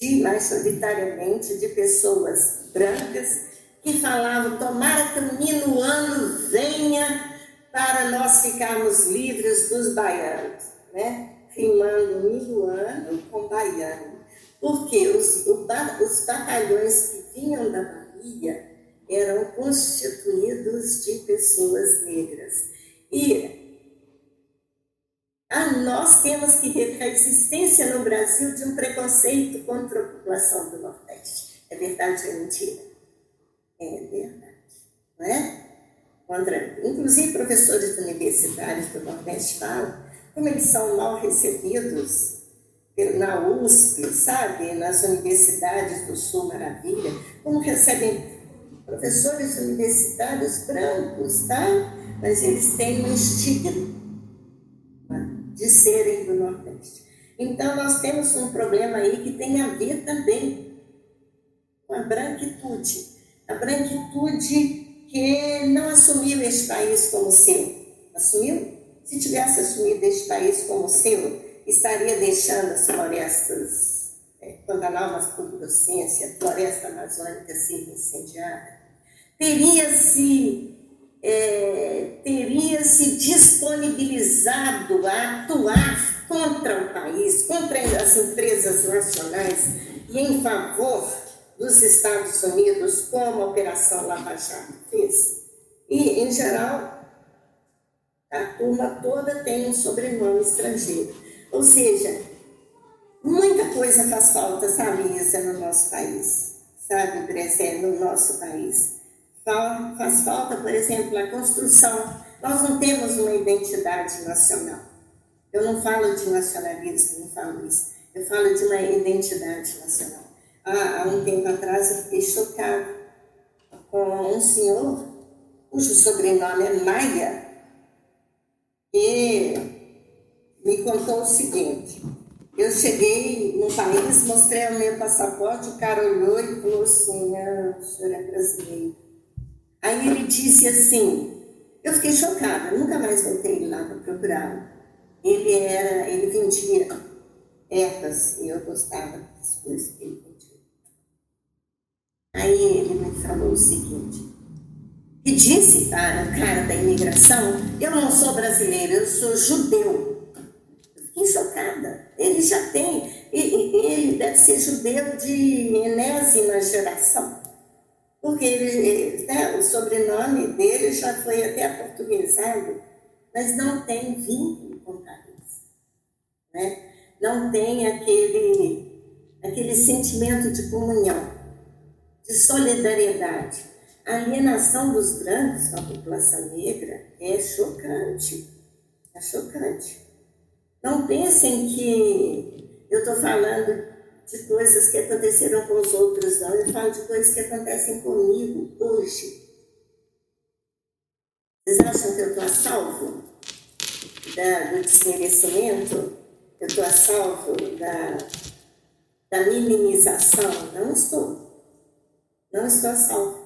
de, majoritariamente de pessoas brancas que falavam: tomara que o minuano venha para nós ficarmos livres dos baianos, né? rimando minuano com baiano. Porque os, os batalhões que vinham da Bahia eram constituídos de pessoas negras. E a nós temos que ver a existência no Brasil de um preconceito contra a população do Nordeste. É verdade ou é mentira? É verdade, não é? Contra, inclusive, professores universitários do Nordeste falam como eles são mal recebidos na USP, sabe? Nas universidades do Sul Maravilha, como recebem professores universitários brancos, tá? Mas eles têm um estigma de serem do Nordeste. Então, nós temos um problema aí que tem a ver também com a branquitude. A branquitude que não assumiu este país como seu. Assumiu? Se tivesse assumido este país como seu, estaria deixando as florestas é, Pantanal, Pudocência, floresta amazônica sendo incendiada. Teria se é, teria se disponibilizado a atuar contra o país, contra as empresas nacionais e em favor dos Estados Unidos, como a Operação Lava Jato fez. E, em geral, a turma toda tem um sobrenome estrangeiro. Ou seja, muita coisa faz falta, sabe, no nosso país, sabe, Bresé, no nosso país. Faz falta, por exemplo, a construção. Nós não temos uma identidade nacional. Eu não falo de nacionalismo, não falo isso. Eu falo de uma identidade nacional. Há, há um tempo atrás eu fiquei chocada com um senhor cujo sobrenome é Maia e me contou o seguinte. Eu cheguei no país, mostrei o meu passaporte, o cara olhou e falou assim, ah, o senhor é brasileiro. Aí ele disse assim, eu fiquei chocada, nunca mais voltei lá para procurá-lo. Ele era, ele vendia ervas e eu gostava das coisas que ele vendia. Aí ele me falou o seguinte, e disse para o cara da imigração, eu não sou brasileiro, eu sou judeu. Eu fiquei chocada. Ele já tem, ele deve ser judeu de enésima geração porque ele, né, o sobrenome dele já foi até aportuguesado, mas não tem vínculo com Paris. Né? Não tem aquele, aquele sentimento de comunhão, de solidariedade. A alienação dos brancos com a população negra é chocante. É chocante. Não pensem que eu estou falando de coisas que aconteceram com os outros, não. Eu falo de coisas que acontecem comigo hoje. Vocês acham que eu estou a salvo da, do desmerecimento? Eu estou a salvo da, da minimização? Não estou. Não estou a salvo.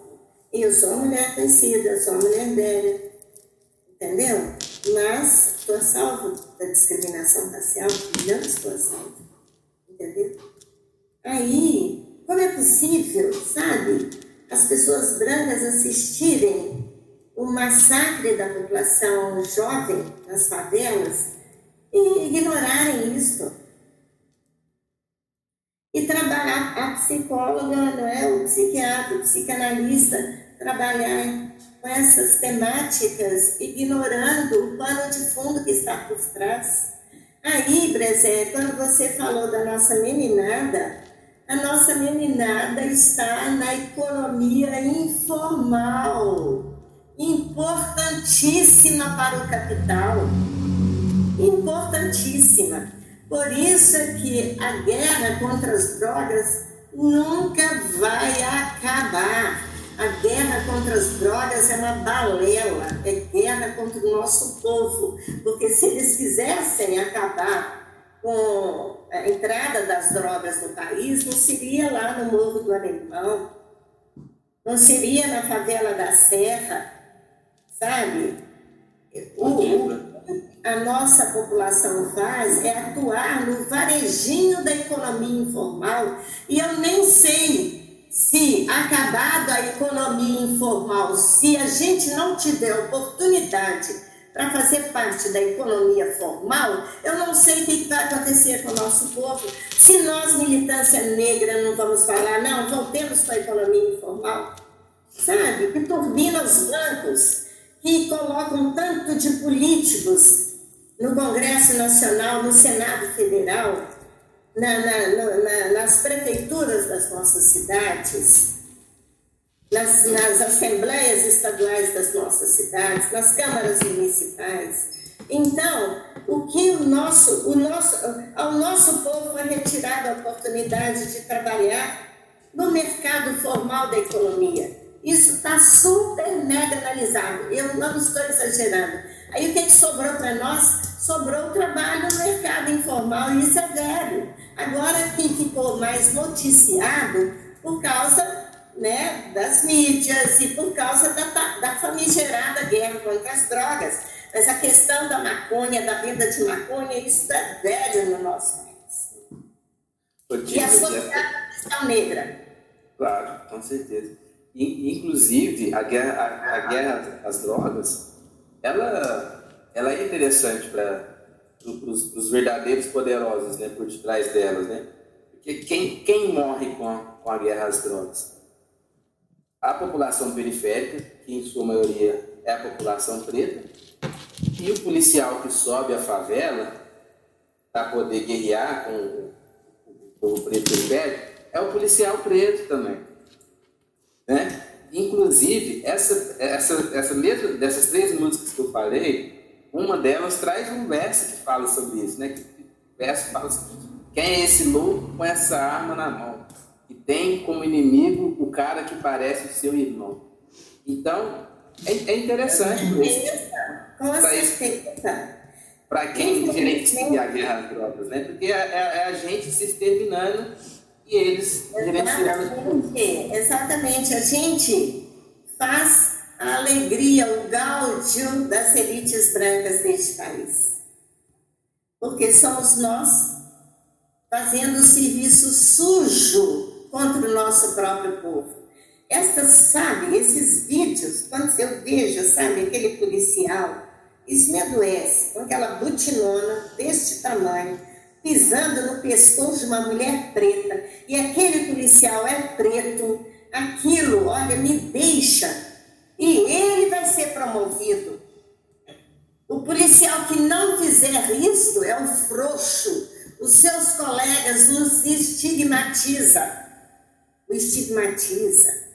Eu sou uma mulher conhecida, sou uma mulher velha. Entendeu? Mas estou a salvo da discriminação racial? Não estou a salvo. Entendeu? Aí, como é possível, sabe, as pessoas brancas assistirem o massacre da população jovem nas favelas e ignorarem isso? E trabalhar a psicóloga, não é? o psiquiatra, o psicanalista, trabalhar com essas temáticas, ignorando o pano de fundo que está por trás. Aí, Brezé, quando você falou da nossa meninada, a nossa meninada está na economia informal, importantíssima para o capital, importantíssima. Por isso é que a guerra contra as drogas nunca vai acabar. A guerra contra as drogas é uma balela, é guerra contra o nosso povo, porque se eles quisessem acabar com a entrada das drogas no país não seria lá no Morro do Alemão, não seria na favela da Serra, sabe? O, a nossa população faz é atuar no varejinho da economia informal e eu nem sei se acabada a economia informal, se a gente não tiver oportunidade para fazer parte da economia formal, eu não sei o que vai acontecer com o nosso povo. Se nós, militância negra, não vamos falar, não, voltemos para a economia informal, sabe? Que turbina os bancos, que colocam tanto de políticos no Congresso Nacional, no Senado Federal, na, na, na, nas prefeituras das nossas cidades, nas, nas assembleias estaduais das nossas cidades, nas câmaras municipais. Então, o que o nosso, o nosso, ao nosso povo foi retirada a oportunidade de trabalhar no mercado formal da economia. Isso está super mega analisado. Eu não estou exagerando. Aí o que, que sobrou para nós? Sobrou o trabalho no mercado informal, e isso é velho. Agora que ficou mais noticiado por causa né, das mídias e por causa da, da famigerada guerra contra as drogas. Mas a questão da maconha, da venda de maconha, isso é velho no nosso país. e a sociedade questão negra. Claro, com certeza. Inclusive, a guerra, a, a guerra às drogas, ela, ela é interessante para os verdadeiros poderosos, né, por detrás delas, né? Porque quem, quem morre com a, com a guerra às drogas? A população periférica, que em sua maioria é a população preta, e o policial que sobe a favela para poder guerrear com o povo preto periférico é o policial preto também. Né? Inclusive, essa, essa, essa mesma, dessas três músicas que eu falei, uma delas traz um verso que fala sobre isso, né? Que, verso fala assim, quem é esse louco com essa arma na mão? Tem como inimigo o cara que parece o seu irmão. Então, é, é interessante Para quem gerencia a guerra às drogas, né? Porque é, é, é a gente se exterminando e eles Exatamente. Exatamente. A gente faz a alegria, o gáudio das elites brancas deste país. Porque somos nós fazendo o serviço sujo contra o nosso próprio povo. Estas, sabe, esses vídeos, quando eu vejo, sabe, aquele policial, isso me adoece, com aquela butinona deste tamanho, pisando no pescoço de uma mulher preta, e aquele policial é preto, aquilo, olha, me deixa, e ele vai ser promovido. O policial que não fizer isso é um frouxo, os seus colegas nos estigmatiza, o estigmatiza.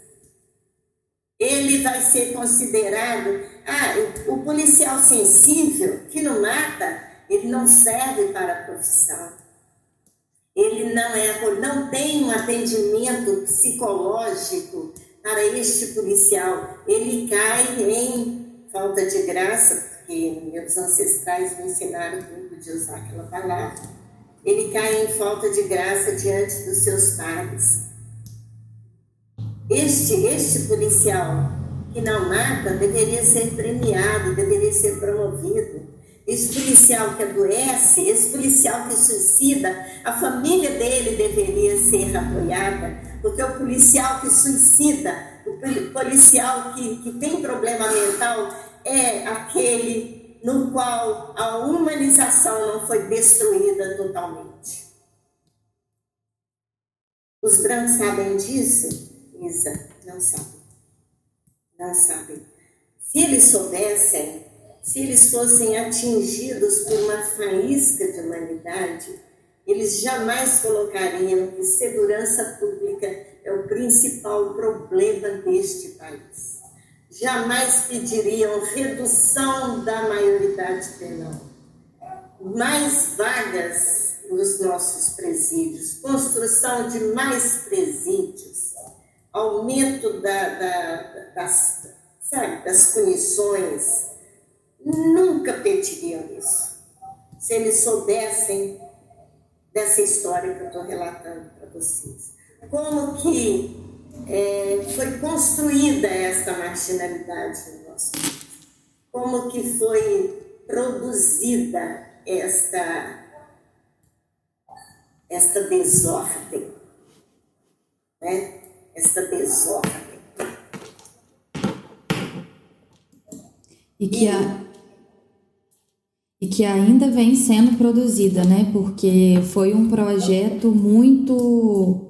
Ele vai ser considerado, ah, o policial sensível que não mata, ele não serve para a profissão. Ele não, é, não tem um atendimento psicológico para este policial. Ele cai em falta de graça, porque meus ancestrais me ensinaram que não podia usar aquela palavra. Ele cai em falta de graça diante dos seus pais. Este, este policial que não mata deveria ser premiado, deveria ser promovido esse policial que adoece, esse policial que suicida, a família dele deveria ser apoiada, porque o policial que suicida, o policial que, que tem problema mental, é aquele no qual a humanização não foi destruída totalmente. Os brancos sabem disso? Não sabem. Não sabem. Se eles soubessem, se eles fossem atingidos por uma faísca de humanidade, eles jamais colocariam que segurança pública é o principal problema deste país. Jamais pediriam redução da maioridade penal, mais vagas nos nossos presídios, construção de mais presídios, aumento da, da, das, sabe, das punições nunca pediriam isso. Se eles soubessem dessa história que eu estou relatando para vocês. Como que é, foi construída essa marginalidade no nosso país? Como que foi produzida esta, esta desordem? Né? Esta desordem. E que a, e que ainda vem sendo produzida, né? Porque foi um projeto muito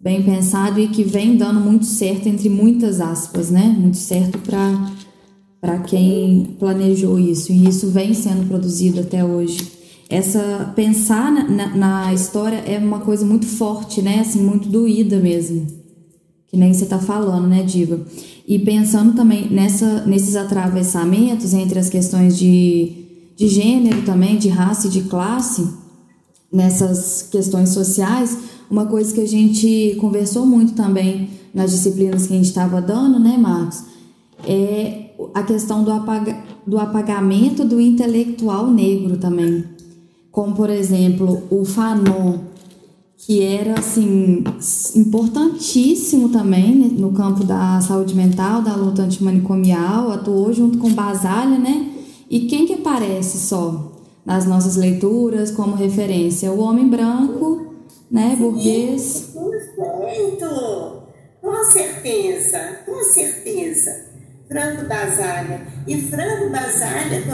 bem pensado e que vem dando muito certo entre muitas aspas, né? Muito certo para para quem planejou isso e isso vem sendo produzido até hoje. essa pensar na, na, na, história é uma coisa muito forte, né? Assim, muito doída mesmo. Que nem você tá falando, né, Diva? E pensando também nessa, nesses atravessamentos entre as questões de, de gênero também, de raça e de classe, nessas questões sociais, uma coisa que a gente conversou muito também nas disciplinas que a gente estava dando, né, Marcos? É a questão do, apaga, do apagamento do intelectual negro também como por exemplo o Fanon, que era assim importantíssimo também né, no campo da saúde mental, da luta antimanicomial, atuou junto com Basalha, né? E quem que aparece só nas nossas leituras como referência? O homem branco, né, burguês. Perfeito! Com certeza, com certeza. Franco Basalha. E Franco Basalha,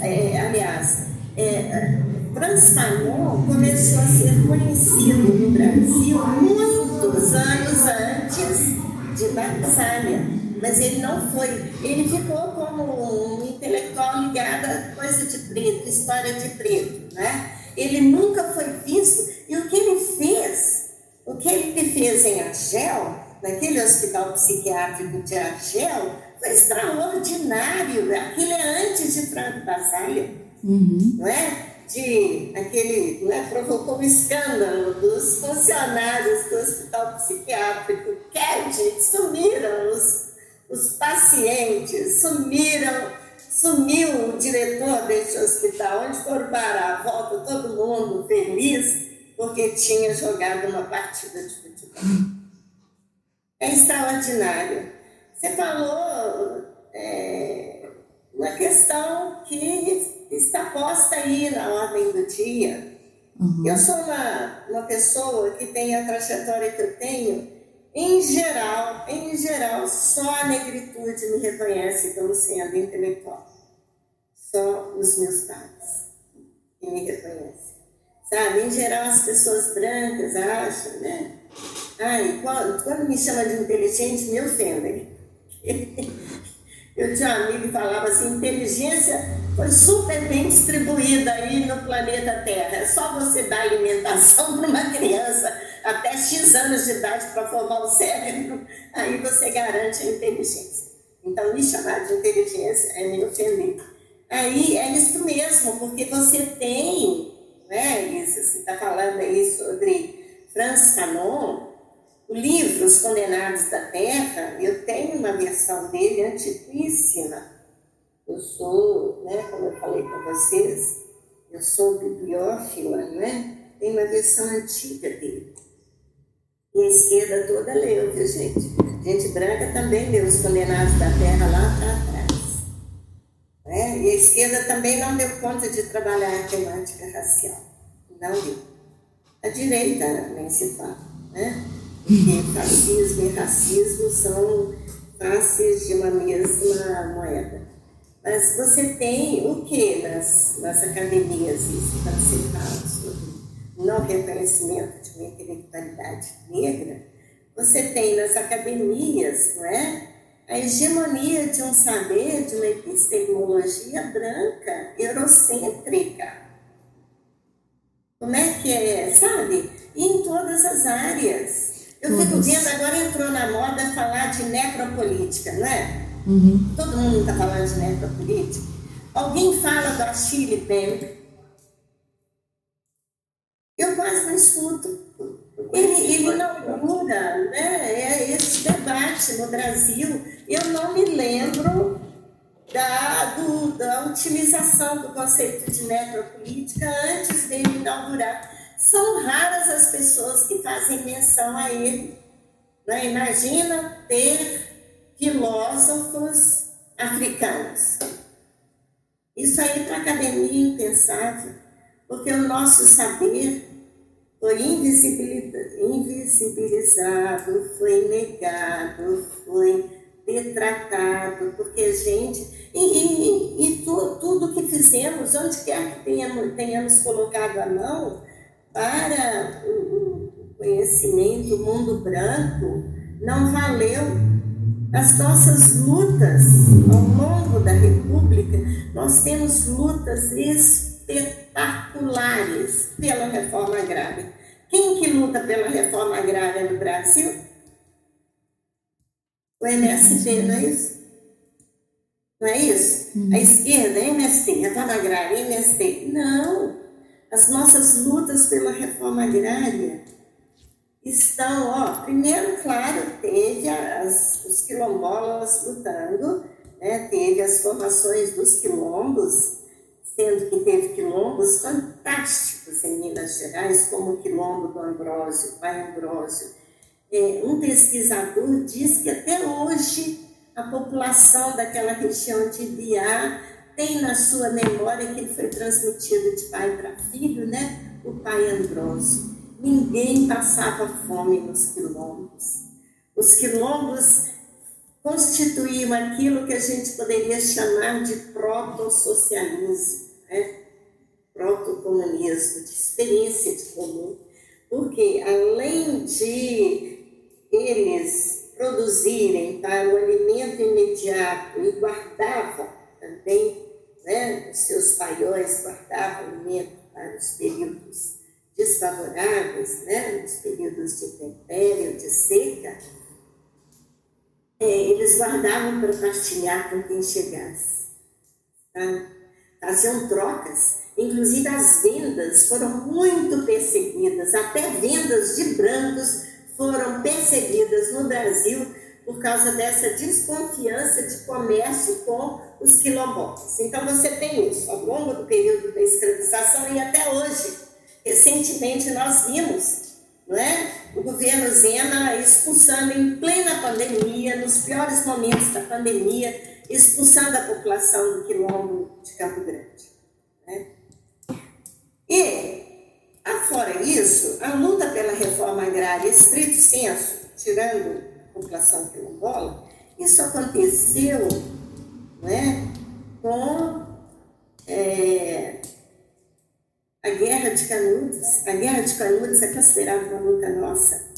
é, aliás, é, Franz Fanon começou a ser conhecido no Brasil muitos anos antes de Batalha, mas ele não foi. Ele ficou como um intelectual ligado a coisa de preto, história de preto, né? Ele nunca foi visto e o que ele fez, o que ele fez em Argel, naquele hospital psiquiátrico de Argel, foi extraordinário. Aquilo é antes de Franco Batalha, uhum. não é? De aquele, né, provocou um escândalo dos funcionários do hospital psiquiátrico, que sumiram os, os pacientes, sumiram, sumiu o diretor desse hospital, onde foram parar, volta todo mundo feliz, porque tinha jogado uma partida de futebol. É extraordinário. Você falou é, uma questão que está posta aí na ordem do dia. Uhum. Eu sou uma, uma pessoa que tem a trajetória que eu tenho, em geral, em geral, só a negritude me reconhece como sendo intelectual. Só os meus pais que me reconhecem. Sabe, em geral as pessoas brancas acham, né? Ai, quando, quando me chamam de inteligente, me ofendem. Eu tinha um amigo que falava assim, inteligência foi super bem distribuída aí no planeta Terra. É só você dar alimentação para uma criança até X anos de idade para formar o cérebro, aí você garante a inteligência. Então, me chamar de inteligência é me ofender. Aí é isso mesmo, porque você tem, né, isso, você está falando aí sobre Franz Fanon, o livro Os Condenados da Terra, eu tenho uma versão dele antiquíssima, eu sou, né, como eu falei para vocês, eu sou bibliófila, né? Tem uma versão antiga dele. E a esquerda toda leu, viu, gente? Gente branca também leu Os Condenados da Terra lá atrás. Né? E a esquerda também não deu conta de trabalhar a temática racial. Não deu. A direita nem se fala, né? Porque fascismo e racismo são faces de uma mesma moeda. Mas você tem o que nas, nas academias, isso quando se fala sobre não reconhecimento de uma intelectualidade negra, você tem nas academias, não é? A hegemonia de um saber, de uma epistemologia branca, eurocêntrica. Como é que é, sabe? E em todas as áreas. Eu fico vendo, agora entrou na moda falar de necropolítica, não é? Uhum. Todo mundo está falando de necropolítica. Alguém fala do Achille Bembe. Eu quase não escuto. Ele, ele inaugura né, é esse debate no Brasil. Eu não me lembro da, do, da utilização do conceito de necropolítica antes dele inaugurar. São raras as pessoas que fazem menção a ele. Né? Imagina ter filósofos africanos. Isso aí para a academia é impensável, porque o nosso saber foi invisibilizado, foi negado, foi detratado, porque a gente. E, e, e tu, tudo que fizemos, onde quer que tenhamos, tenhamos colocado a mão para o conhecimento, o mundo branco, não valeu as nossas lutas ao longo da República, nós temos lutas espetaculares pela reforma agrária. Quem que luta pela reforma agrária no Brasil? O MST, não é isso? Não é isso? Uhum. A esquerda, MST, reforma agrária, MST. Não. As nossas lutas pela reforma agrária estão, ó, primeiro, claro, teve as, os quilombolas lutando, né, teve as formações dos quilombos, sendo que teve quilombos fantásticos em Minas Gerais, como o quilombo do Ambrósio, pai Ambrósio. É, um pesquisador diz que até hoje a população daquela região de Ibiá tem na sua memória que ele foi transmitido de pai para filho, né? O pai Ambrósio. Ninguém passava fome nos quilombos. Os quilombos constituíam aquilo que a gente poderia chamar de proto-socialismo, né? proto-comunismo, de experiência de comum, porque além de eles produzirem para o alimento imediato e guardavam também, né, os seus paióis guardavam alimento para os períodos desfavoráveis, né, nos períodos de tempério, de seca, é, eles guardavam para partilhar com quem chegasse. Tá? Faziam trocas. Inclusive as vendas foram muito perseguidas, até vendas de brancos foram perseguidas no Brasil por causa dessa desconfiança de comércio com os quilombolas. Então você tem isso ao longo do período da escravização e até hoje Recentemente nós vimos não é? o governo Zema expulsando em plena pandemia, nos piores momentos da pandemia, expulsando a população do quilombo de Campo Grande. Né? E, afora isso, a luta pela reforma agrária, estrito senso, tirando a população quilombola, isso aconteceu né, com é, a Guerra de Canudos, a Guerra de Canudos é considerada uma luta nossa.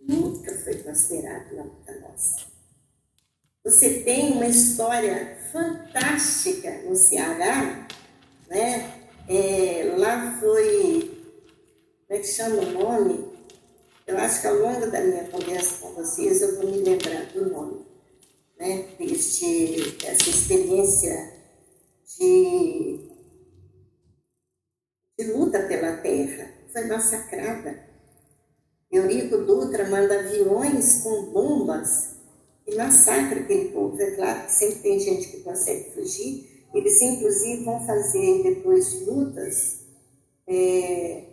Nunca foi considerada uma luta nossa. Você tem uma história fantástica no Ceará, né? É, lá foi, como é que chama o nome? Eu acho que ao longo da minha conversa com vocês eu vou me lembrar do nome, né? Dessa experiência de de luta pela terra, foi massacrada. Eurico Dutra manda aviões com bombas e massacra aquele povo. É claro que sempre tem gente que consegue fugir. Eles, inclusive, vão fazer depois lutas, é,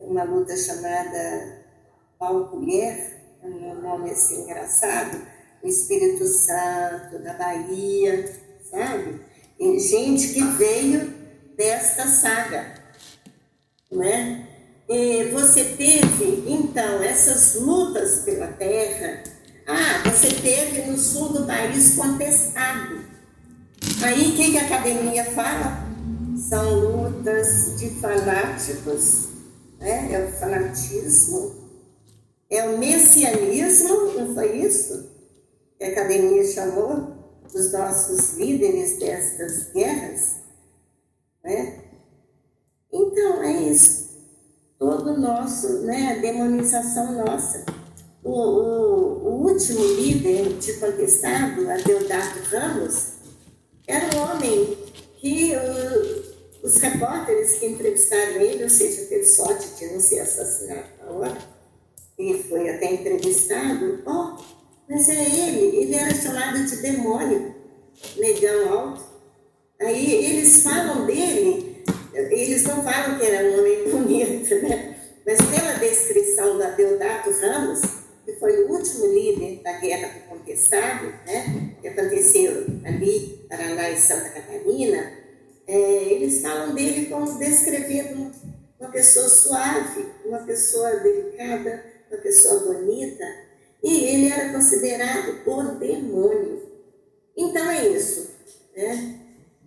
uma luta chamada Pau-Colher, é um nome assim engraçado, no Espírito Santo, na Bahia, sabe? E gente que veio desta saga né? E você teve, então, essas lutas pela terra. Ah, você teve no sul do país contestado. Aí, o que, que a academia fala? São lutas de fanáticos, né? é o fanatismo, é o messianismo, não foi isso que a academia chamou dos nossos líderes destas guerras? Né? Então, é isso. Todo nosso, né, a demonização nossa. O, o, o último líder de contestado, Adeodato Ramos, era um homem que o, os repórteres que entrevistaram ele, ou seja, teve sorte de não ser assassinado na hora, e foi até entrevistado, ó, oh, mas é ele, ele era chamado de demônio, negão alto. Aí eles falam dele eles não falam que era um homem bonito, né? Mas pela descrição da Deodato Ramos, que foi o último líder da Guerra do Conquistado, né? que aconteceu ali, Paraná e Santa Catarina, é, eles falam dele como descrevendo uma pessoa suave, uma pessoa delicada, uma pessoa bonita, e ele era considerado o demônio. Então é isso. Né?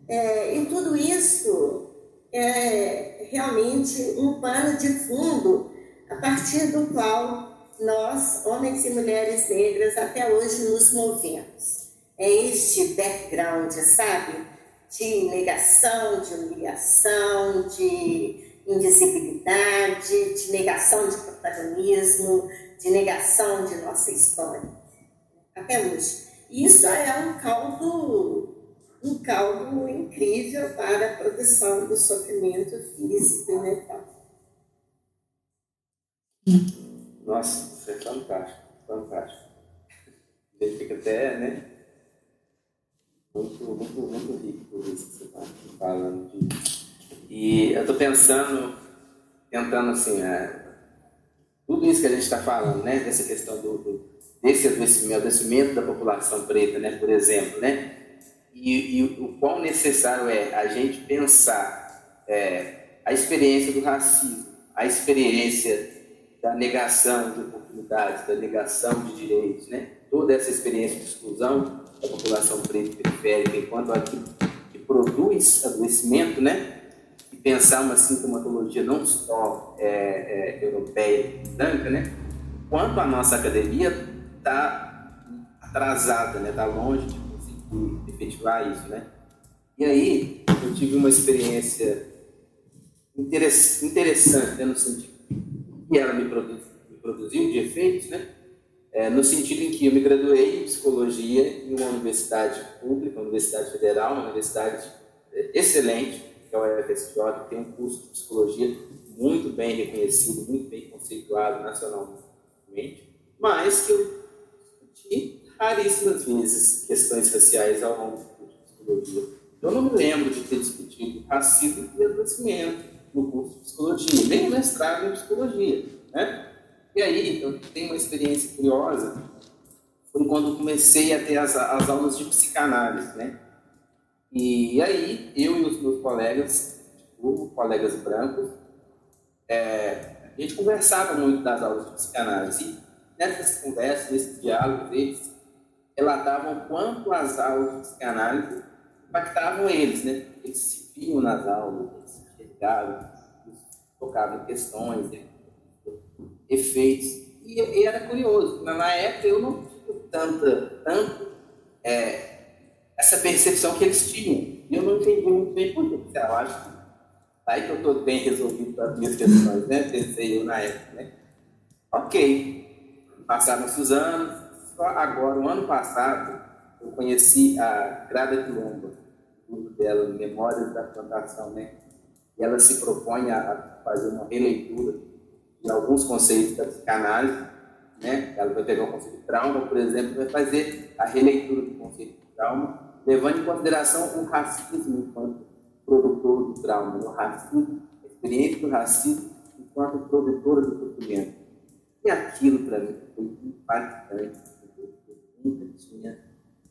É, e tudo isso é realmente um pano de fundo a partir do qual nós, homens e mulheres negras, até hoje nos movemos. É este background, sabe? de negação, de humilhação, de invisibilidade, de negação de protagonismo, de negação de nossa história, até hoje. Isso é um caldo, um caldo incrível para a produção do sofrimento físico e mental. Nossa, isso é fantástico, fantástico. Ele fica até, né? Muito, muito, muito rico por isso que você está falando. De... E eu estou pensando, tentando assim, é, tudo isso que a gente está falando, né? Dessa questão do, do desse adoecimento, adoecimento da população preta, né? Por exemplo, né? E, e o quão necessário é a gente pensar é, a experiência do racismo, a experiência da negação de oportunidades, da negação de direitos, né? Toda essa experiência de exclusão da população preta periférica enquanto aquilo que produz adoecimento, né? E pensar uma sintomatologia não só é, é, europeia, branca, né? Quanto a nossa academia está atrasada, né? Está longe de conseguir efetivar isso, né? E aí eu tive uma experiência interessante, né? no sentido que ela me, produz, me produziu de efeitos, né? É, no sentido em que eu me graduei em psicologia em uma universidade pública, uma universidade federal, uma universidade é, excelente, que é que tem um curso de psicologia muito bem reconhecido, muito bem conceituado nacionalmente, mas que eu discuti raríssimas vezes questões raciais ao longo do curso de psicologia. Eu não me lembro de ter discutido racismo e adoecimento, no curso de psicologia, nem no mestrado em psicologia. Né? E aí, eu tenho uma experiência curiosa, foi quando comecei a ter as, as aulas de psicanálise, né? E aí, eu e os meus colegas, tipo, colegas brancos, é, a gente conversava muito das aulas de psicanálise. E nessas conversas, nesses diálogos, eles relatavam quanto as aulas de psicanálise impactavam eles, né? Eles se viam nas aulas, ligado, tocava em questões, né? efeitos. E, e, era curioso, na época eu não tinha tanta, tanto é, essa percepção que eles tinham. E eu não entendi muito bem por quê. Eu acho que aí que eu estou bem resolvido com as minhas questões, né? Pensei eu na época, né? Ok, passaram-se os anos, só agora, o ano passado, eu conheci a Grada Quilomba, o grupo dela, Memórias da Plantação, né? e ela se propõe a fazer uma releitura de alguns conceitos da psicanálise, né? Ela vai pegar o conceito de trauma, por exemplo, vai fazer a releitura do conceito de trauma, levando em consideração o racismo enquanto produtor do trauma, o racismo, a experiência do racismo enquanto produtora do sofrimento. E aquilo, para mim, foi impactante, eu nunca tinha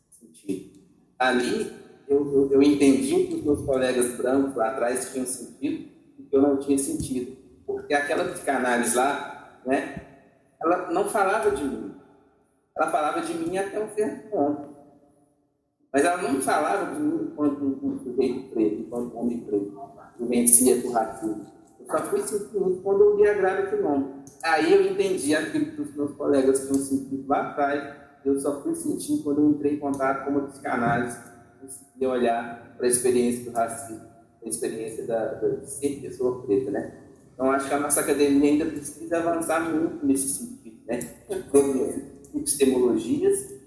sentido. Ali, eu, eu, eu entendi que os meus colegas brancos lá atrás tinham sentido e que eu não tinha sentido. Porque aquela psicanálise lá, né, ela não falava de mim. Ela falava de mim até um certo ponto. Mas ela não falava de mim enquanto um sujeito preto, enquanto um homem preto, que vencia o racismo. Eu só fui sentir quando eu vi a grave que nome. Aí eu entendi aquilo que os meus colegas tinham sentido lá atrás. Eu só fui sentir quando eu entrei em contato com uma psicanálise conseguir olhar para a experiência do racismo, a experiência da, da, de ser pessoa preta, né? Então, acho que a nossa academia ainda precisa avançar muito nesse sentido, né? Epistemologias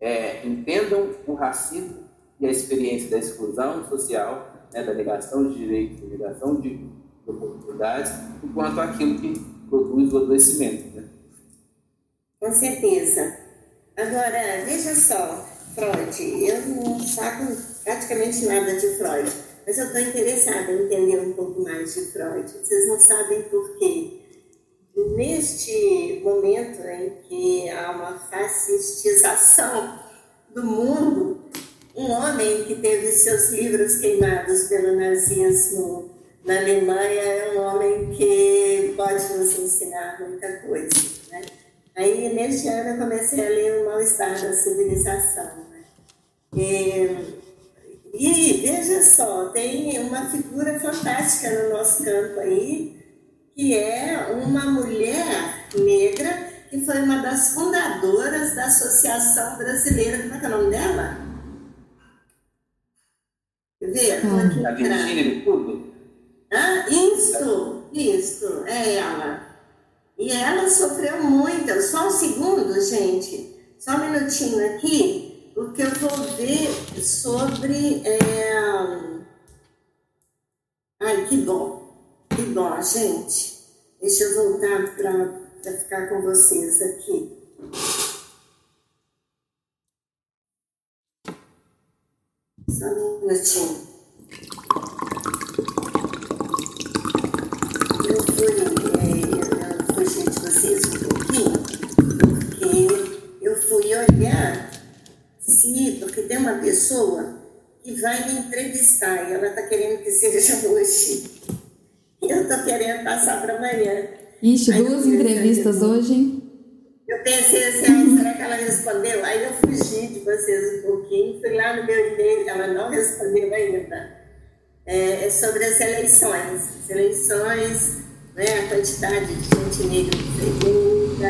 é, entendam o racismo e a experiência da exclusão social, né, da negação de direitos, da negação de oportunidades, enquanto aquilo que produz o adoecimento. Né? Com certeza. Agora, veja só, Freud. Eu não saco praticamente nada de Freud, mas eu estou interessada em entender um pouco mais de Freud. Vocês não sabem por quê. Neste momento em que há uma fascistização do mundo, um homem que teve seus livros queimados pelo nazismo na Alemanha é um homem que pode nos ensinar muita coisa. Né? Aí, neste ano, eu comecei a ler O Mal-Estar da Civilização. É, e veja só, tem uma figura fantástica no nosso campo aí, que é uma mulher negra que foi uma das fundadoras da Associação Brasileira, como é que é o nome dela? Quer ver? Hum. A Virgínia de tudo? Ah, isso, isso, é ela. E ela sofreu muito. Só um segundo, gente. Só um minutinho aqui, porque eu vou ver sobre. É... Ai, que bom. Que bom, gente. Deixa eu voltar para ficar com vocês aqui. Só um minutinho. Eu fui, é, eu de vocês um pouquinho, porque eu fui olhar se, porque tem uma pessoa que vai me entrevistar e ela está querendo que seja hoje. Eu estou querendo passar para amanhã. Ixi, duas entrevistas hoje? Eu pensei assim, será que ela respondeu? Aí eu fugi de vocês um pouquinho, fui lá no meu e-mail, ela não respondeu ainda. É, é sobre as eleições. As eleições, né, a quantidade de gente negra pergunta,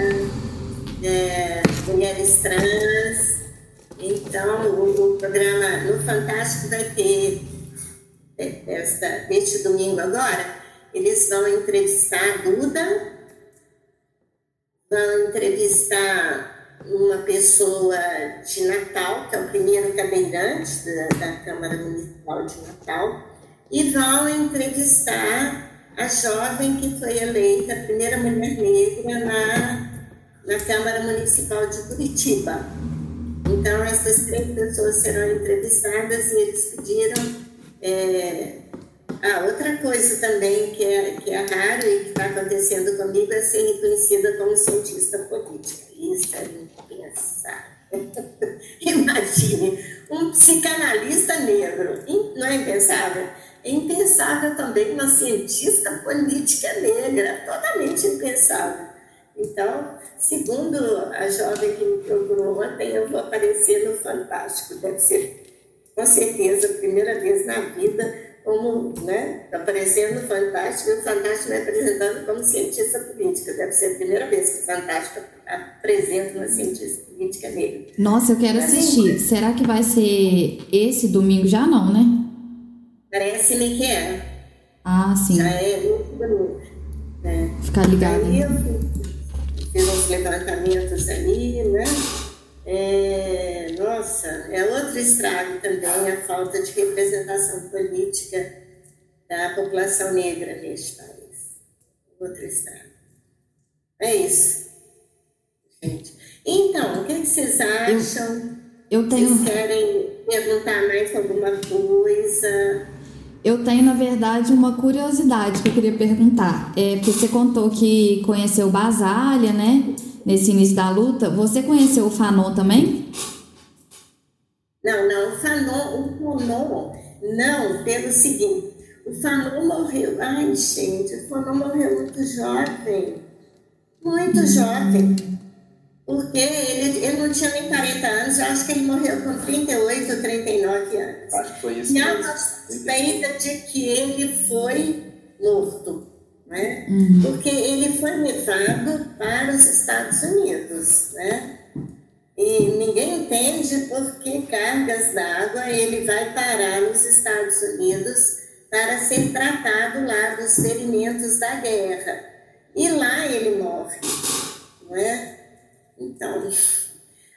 é, mulheres trans. Então, o, o, programa no Fantástico vai ter, é, esta, neste domingo agora, eles vão entrevistar a Duda, vão entrevistar uma pessoa de Natal, que é o primeiro cadeirante da, da Câmara Municipal de Natal, e vão entrevistar a jovem que foi eleita a primeira mulher negra na, na Câmara Municipal de Curitiba. Então, essas três pessoas serão entrevistadas e eles pediram é, ah, outra coisa também que é, que é raro e que está acontecendo comigo é ser reconhecida como cientista política. Isso é impensável. Imagine, um psicanalista negro, não é impensável? É impensável também uma cientista política negra, totalmente impensável. Então, segundo a jovem que me procurou ontem, eu vou aparecer no Fantástico. Deve ser, com certeza, a primeira vez na vida como, né, aparecendo no Fantástico, e o Fantástico me apresentando como cientista política. Deve ser a primeira vez que o Fantástico apresenta uma cientista política negra. Nossa, eu quero assistir. Será que vai ser esse domingo? Já não, né? Parece-me que é. Ah, sim. Já é domingo. É. Ficar ligado. Aí eu fiz uns levantamentos ali, né? É, nossa, é outro estrago também a falta de representação política da população negra neste país. Outro estrago. É isso, gente. Então, o que, vocês acham? Eu, eu tenho. Vocês querem perguntar mais alguma coisa? Eu tenho, na verdade, uma curiosidade que eu queria perguntar. É, porque você contou que conheceu Basália, né? Nesse início da luta. Você conheceu o Fanon também? Não, não, o Fanon, o Fanon, não, pelo seguinte, o Fanon morreu, ai gente, o Fanon morreu muito jovem, muito jovem, porque ele, ele não tinha nem 40 anos, eu acho que ele morreu com 38 ou 39 anos. Acho que foi isso. E há suspeita de que ele foi morto né? Uhum. Porque ele foi levado para os Estados Unidos, né? E ninguém entende por que cargas d'água ele vai parar nos Estados Unidos para ser tratado lá dos ferimentos da guerra. E lá ele morre, não é? Então,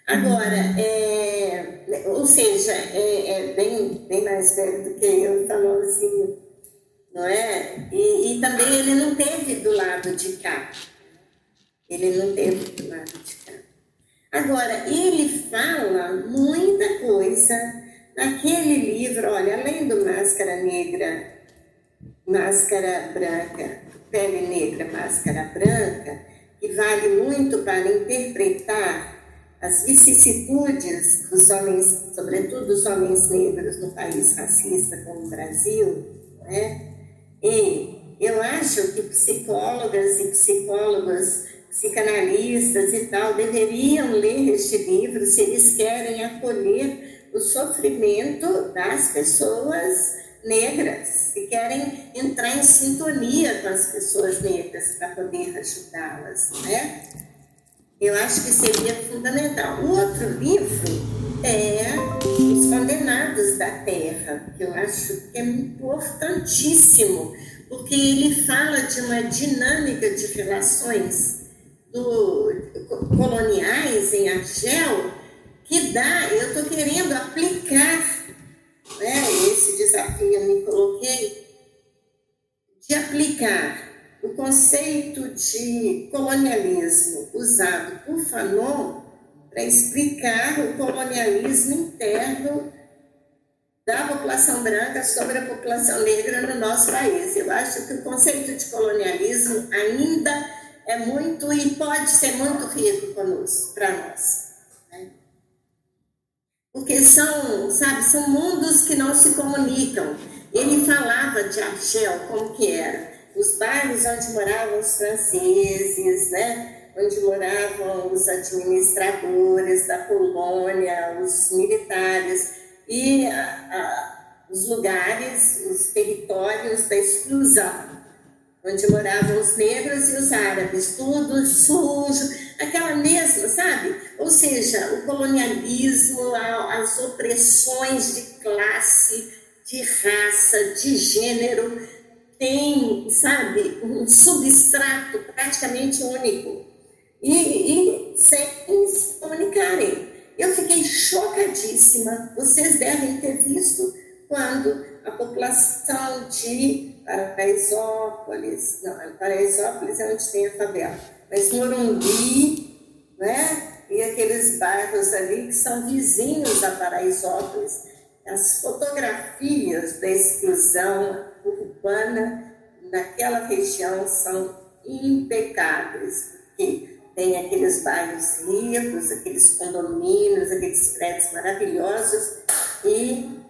agora, é, ou seja, é, é bem, bem mais velho do que eu, falou assim, não é? E, e também ele não teve do lado de cá. Ele não teve do lado de cá. Agora, ele fala muita coisa naquele livro, olha, além do Máscara Negra, Máscara Branca, Pele Negra, Máscara Branca, que vale muito para interpretar as vicissitudes dos homens, sobretudo dos homens negros no país racista como o Brasil, não é? E eu acho que psicólogas e psicólogos, psicanalistas e tal, deveriam ler este livro se eles querem acolher o sofrimento das pessoas negras, se querem entrar em sintonia com as pessoas negras para poder ajudá-las, né? Eu acho que seria fundamental. O outro livro é os condenados da terra, que eu acho que é importantíssimo, porque ele fala de uma dinâmica de relações do, coloniais em Argel que dá, eu estou querendo aplicar né, esse desafio eu me coloquei, de aplicar o conceito de colonialismo usado por Fanon para explicar o colonialismo interno da população branca sobre a população negra no nosso país. Eu acho que o conceito de colonialismo ainda é muito e pode ser muito rico para nós. Né? Porque são, sabe, são mundos que não se comunicam. Ele falava de Argel como que era. Os bairros onde moravam os franceses, né? Onde moravam os administradores da colônia, os militares e a, a, os lugares, os territórios da exclusão, onde moravam os negros e os árabes, tudo sujo, aquela mesma, sabe? Ou seja, o colonialismo, as opressões de classe, de raça, de gênero, tem, sabe, um substrato praticamente único e, e sem se comunicarem. Eu fiquei chocadíssima. Vocês devem ter visto quando a população de Paraisópolis, não, Paraisópolis é onde tem a favela, mas Morumbi, né? E aqueles bairros ali que são vizinhos a Paraisópolis, as fotografias da exclusão urbana naquela região são impecáveis, porque tem aqueles bairros ricos, aqueles condomínios, aqueles prédios maravilhosos e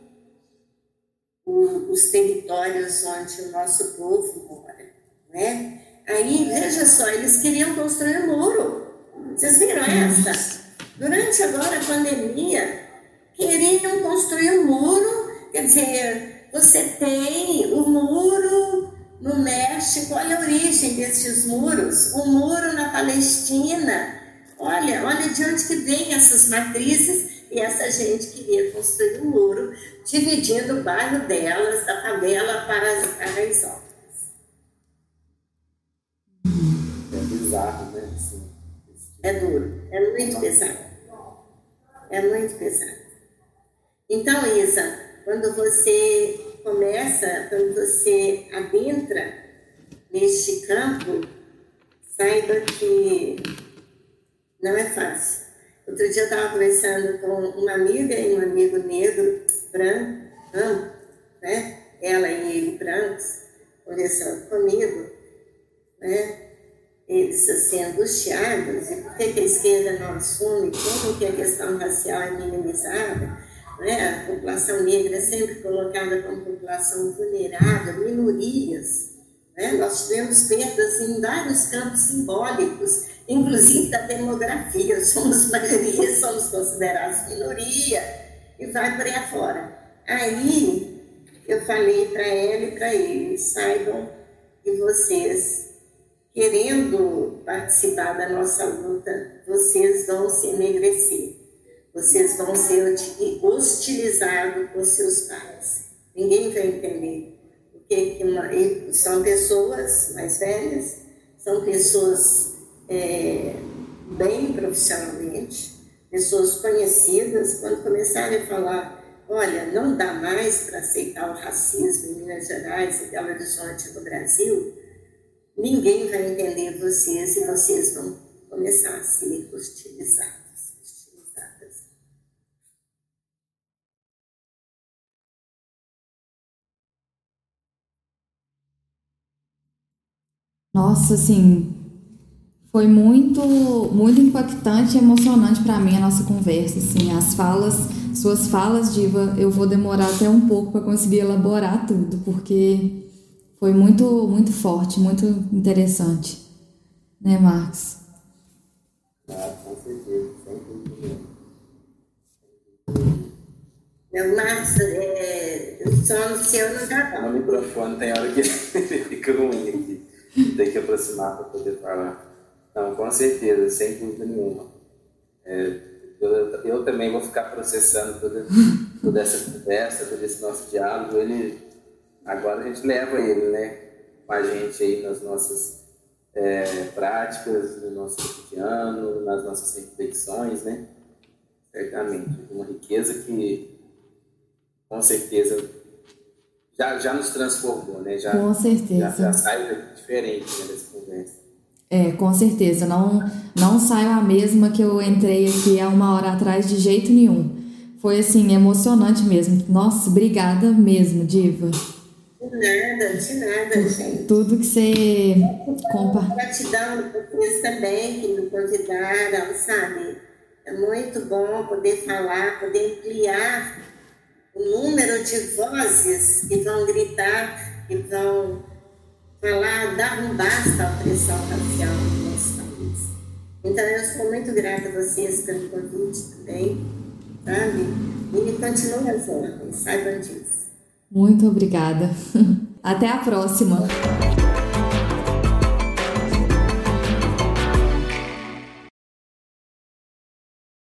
o, os territórios onde o nosso povo mora, né? Aí, veja só, eles queriam construir um muro. Vocês viram essa? Durante agora a pandemia, queriam construir um muro, quer dizer, você tem o muro no México, olha a origem desses muros, o muro na Palestina. Olha, olha de onde que vem essas matrizes e essa gente queria construir um muro dividindo o bairro delas, da favela para as Paraisópolis. É bizarro, né? É duro, é muito pesado. É muito pesado. Então, Isa, quando você começa, quando você adentra neste campo, saiba que não é fácil. Outro dia eu estava conversando com uma amiga e um amigo negro, branco, né? Ela e ele brancos, conversando comigo, né? Eles assim, angustiados, e por que, que a esquerda não assume, como que a questão racial é minimizada né? a população negra é sempre colocada como população vulnerável, minorias. Né? Nós tivemos perdas em vários campos simbólicos, inclusive da demografia. Somos maioria, somos considerados minoria, e vai por aí afora. Aí eu falei para ela e para ele: saibam que vocês, querendo participar da nossa luta, vocês vão se enegrecer vocês vão ser hostilizados por seus pais. Ninguém vai entender. Porque são pessoas mais velhas, são pessoas é, bem profissionalmente, pessoas conhecidas, quando começarem a falar, olha, não dá mais para aceitar o racismo em Minas Gerais e Belo Horizonte no Brasil, ninguém vai entender vocês e vocês vão começar a ser hostilizados. Nossa, assim, foi muito, muito impactante e emocionante para mim a nossa conversa, assim, as falas, suas falas, Diva, eu vou demorar até um pouco para conseguir elaborar tudo, porque foi muito, muito forte, muito interessante, né, Marcos? Ah, com certeza. Meu Marcos, é, o som seu não tá bom. O microfone tem hora que fica ruim aqui tem que aproximar para poder falar. Não, com certeza, sem dúvida nenhuma. É, Eu, eu também vou ficar processando toda, toda essa conversa, todo esse nosso diálogo. Ele, agora a gente leva ele, né, com a gente aí nas nossas é, práticas, no nosso cotidiano, nas nossas reflexões, né? Certamente. Uma riqueza que, com certeza, já, já nos transformou, né? Já, com certeza. Já, já sai diferente né, dessa conversa. É, com certeza. Não, não saio a mesma que eu entrei aqui há uma hora atrás de jeito nenhum. Foi assim, emocionante mesmo. Nossa, obrigada mesmo, Diva. De nada, de nada, gente. Tudo que você compa. Gratidão vocês também que me convidaram, sabe? É muito bom poder falar, poder ampliar o número de vozes que vão gritar, que vão falar, dar um basta à opressão racial no nosso país. Então, eu sou muito grata a vocês pelo convite também, sabe? E continuem as ordens, saibam disso. Muito obrigada. Até a próxima.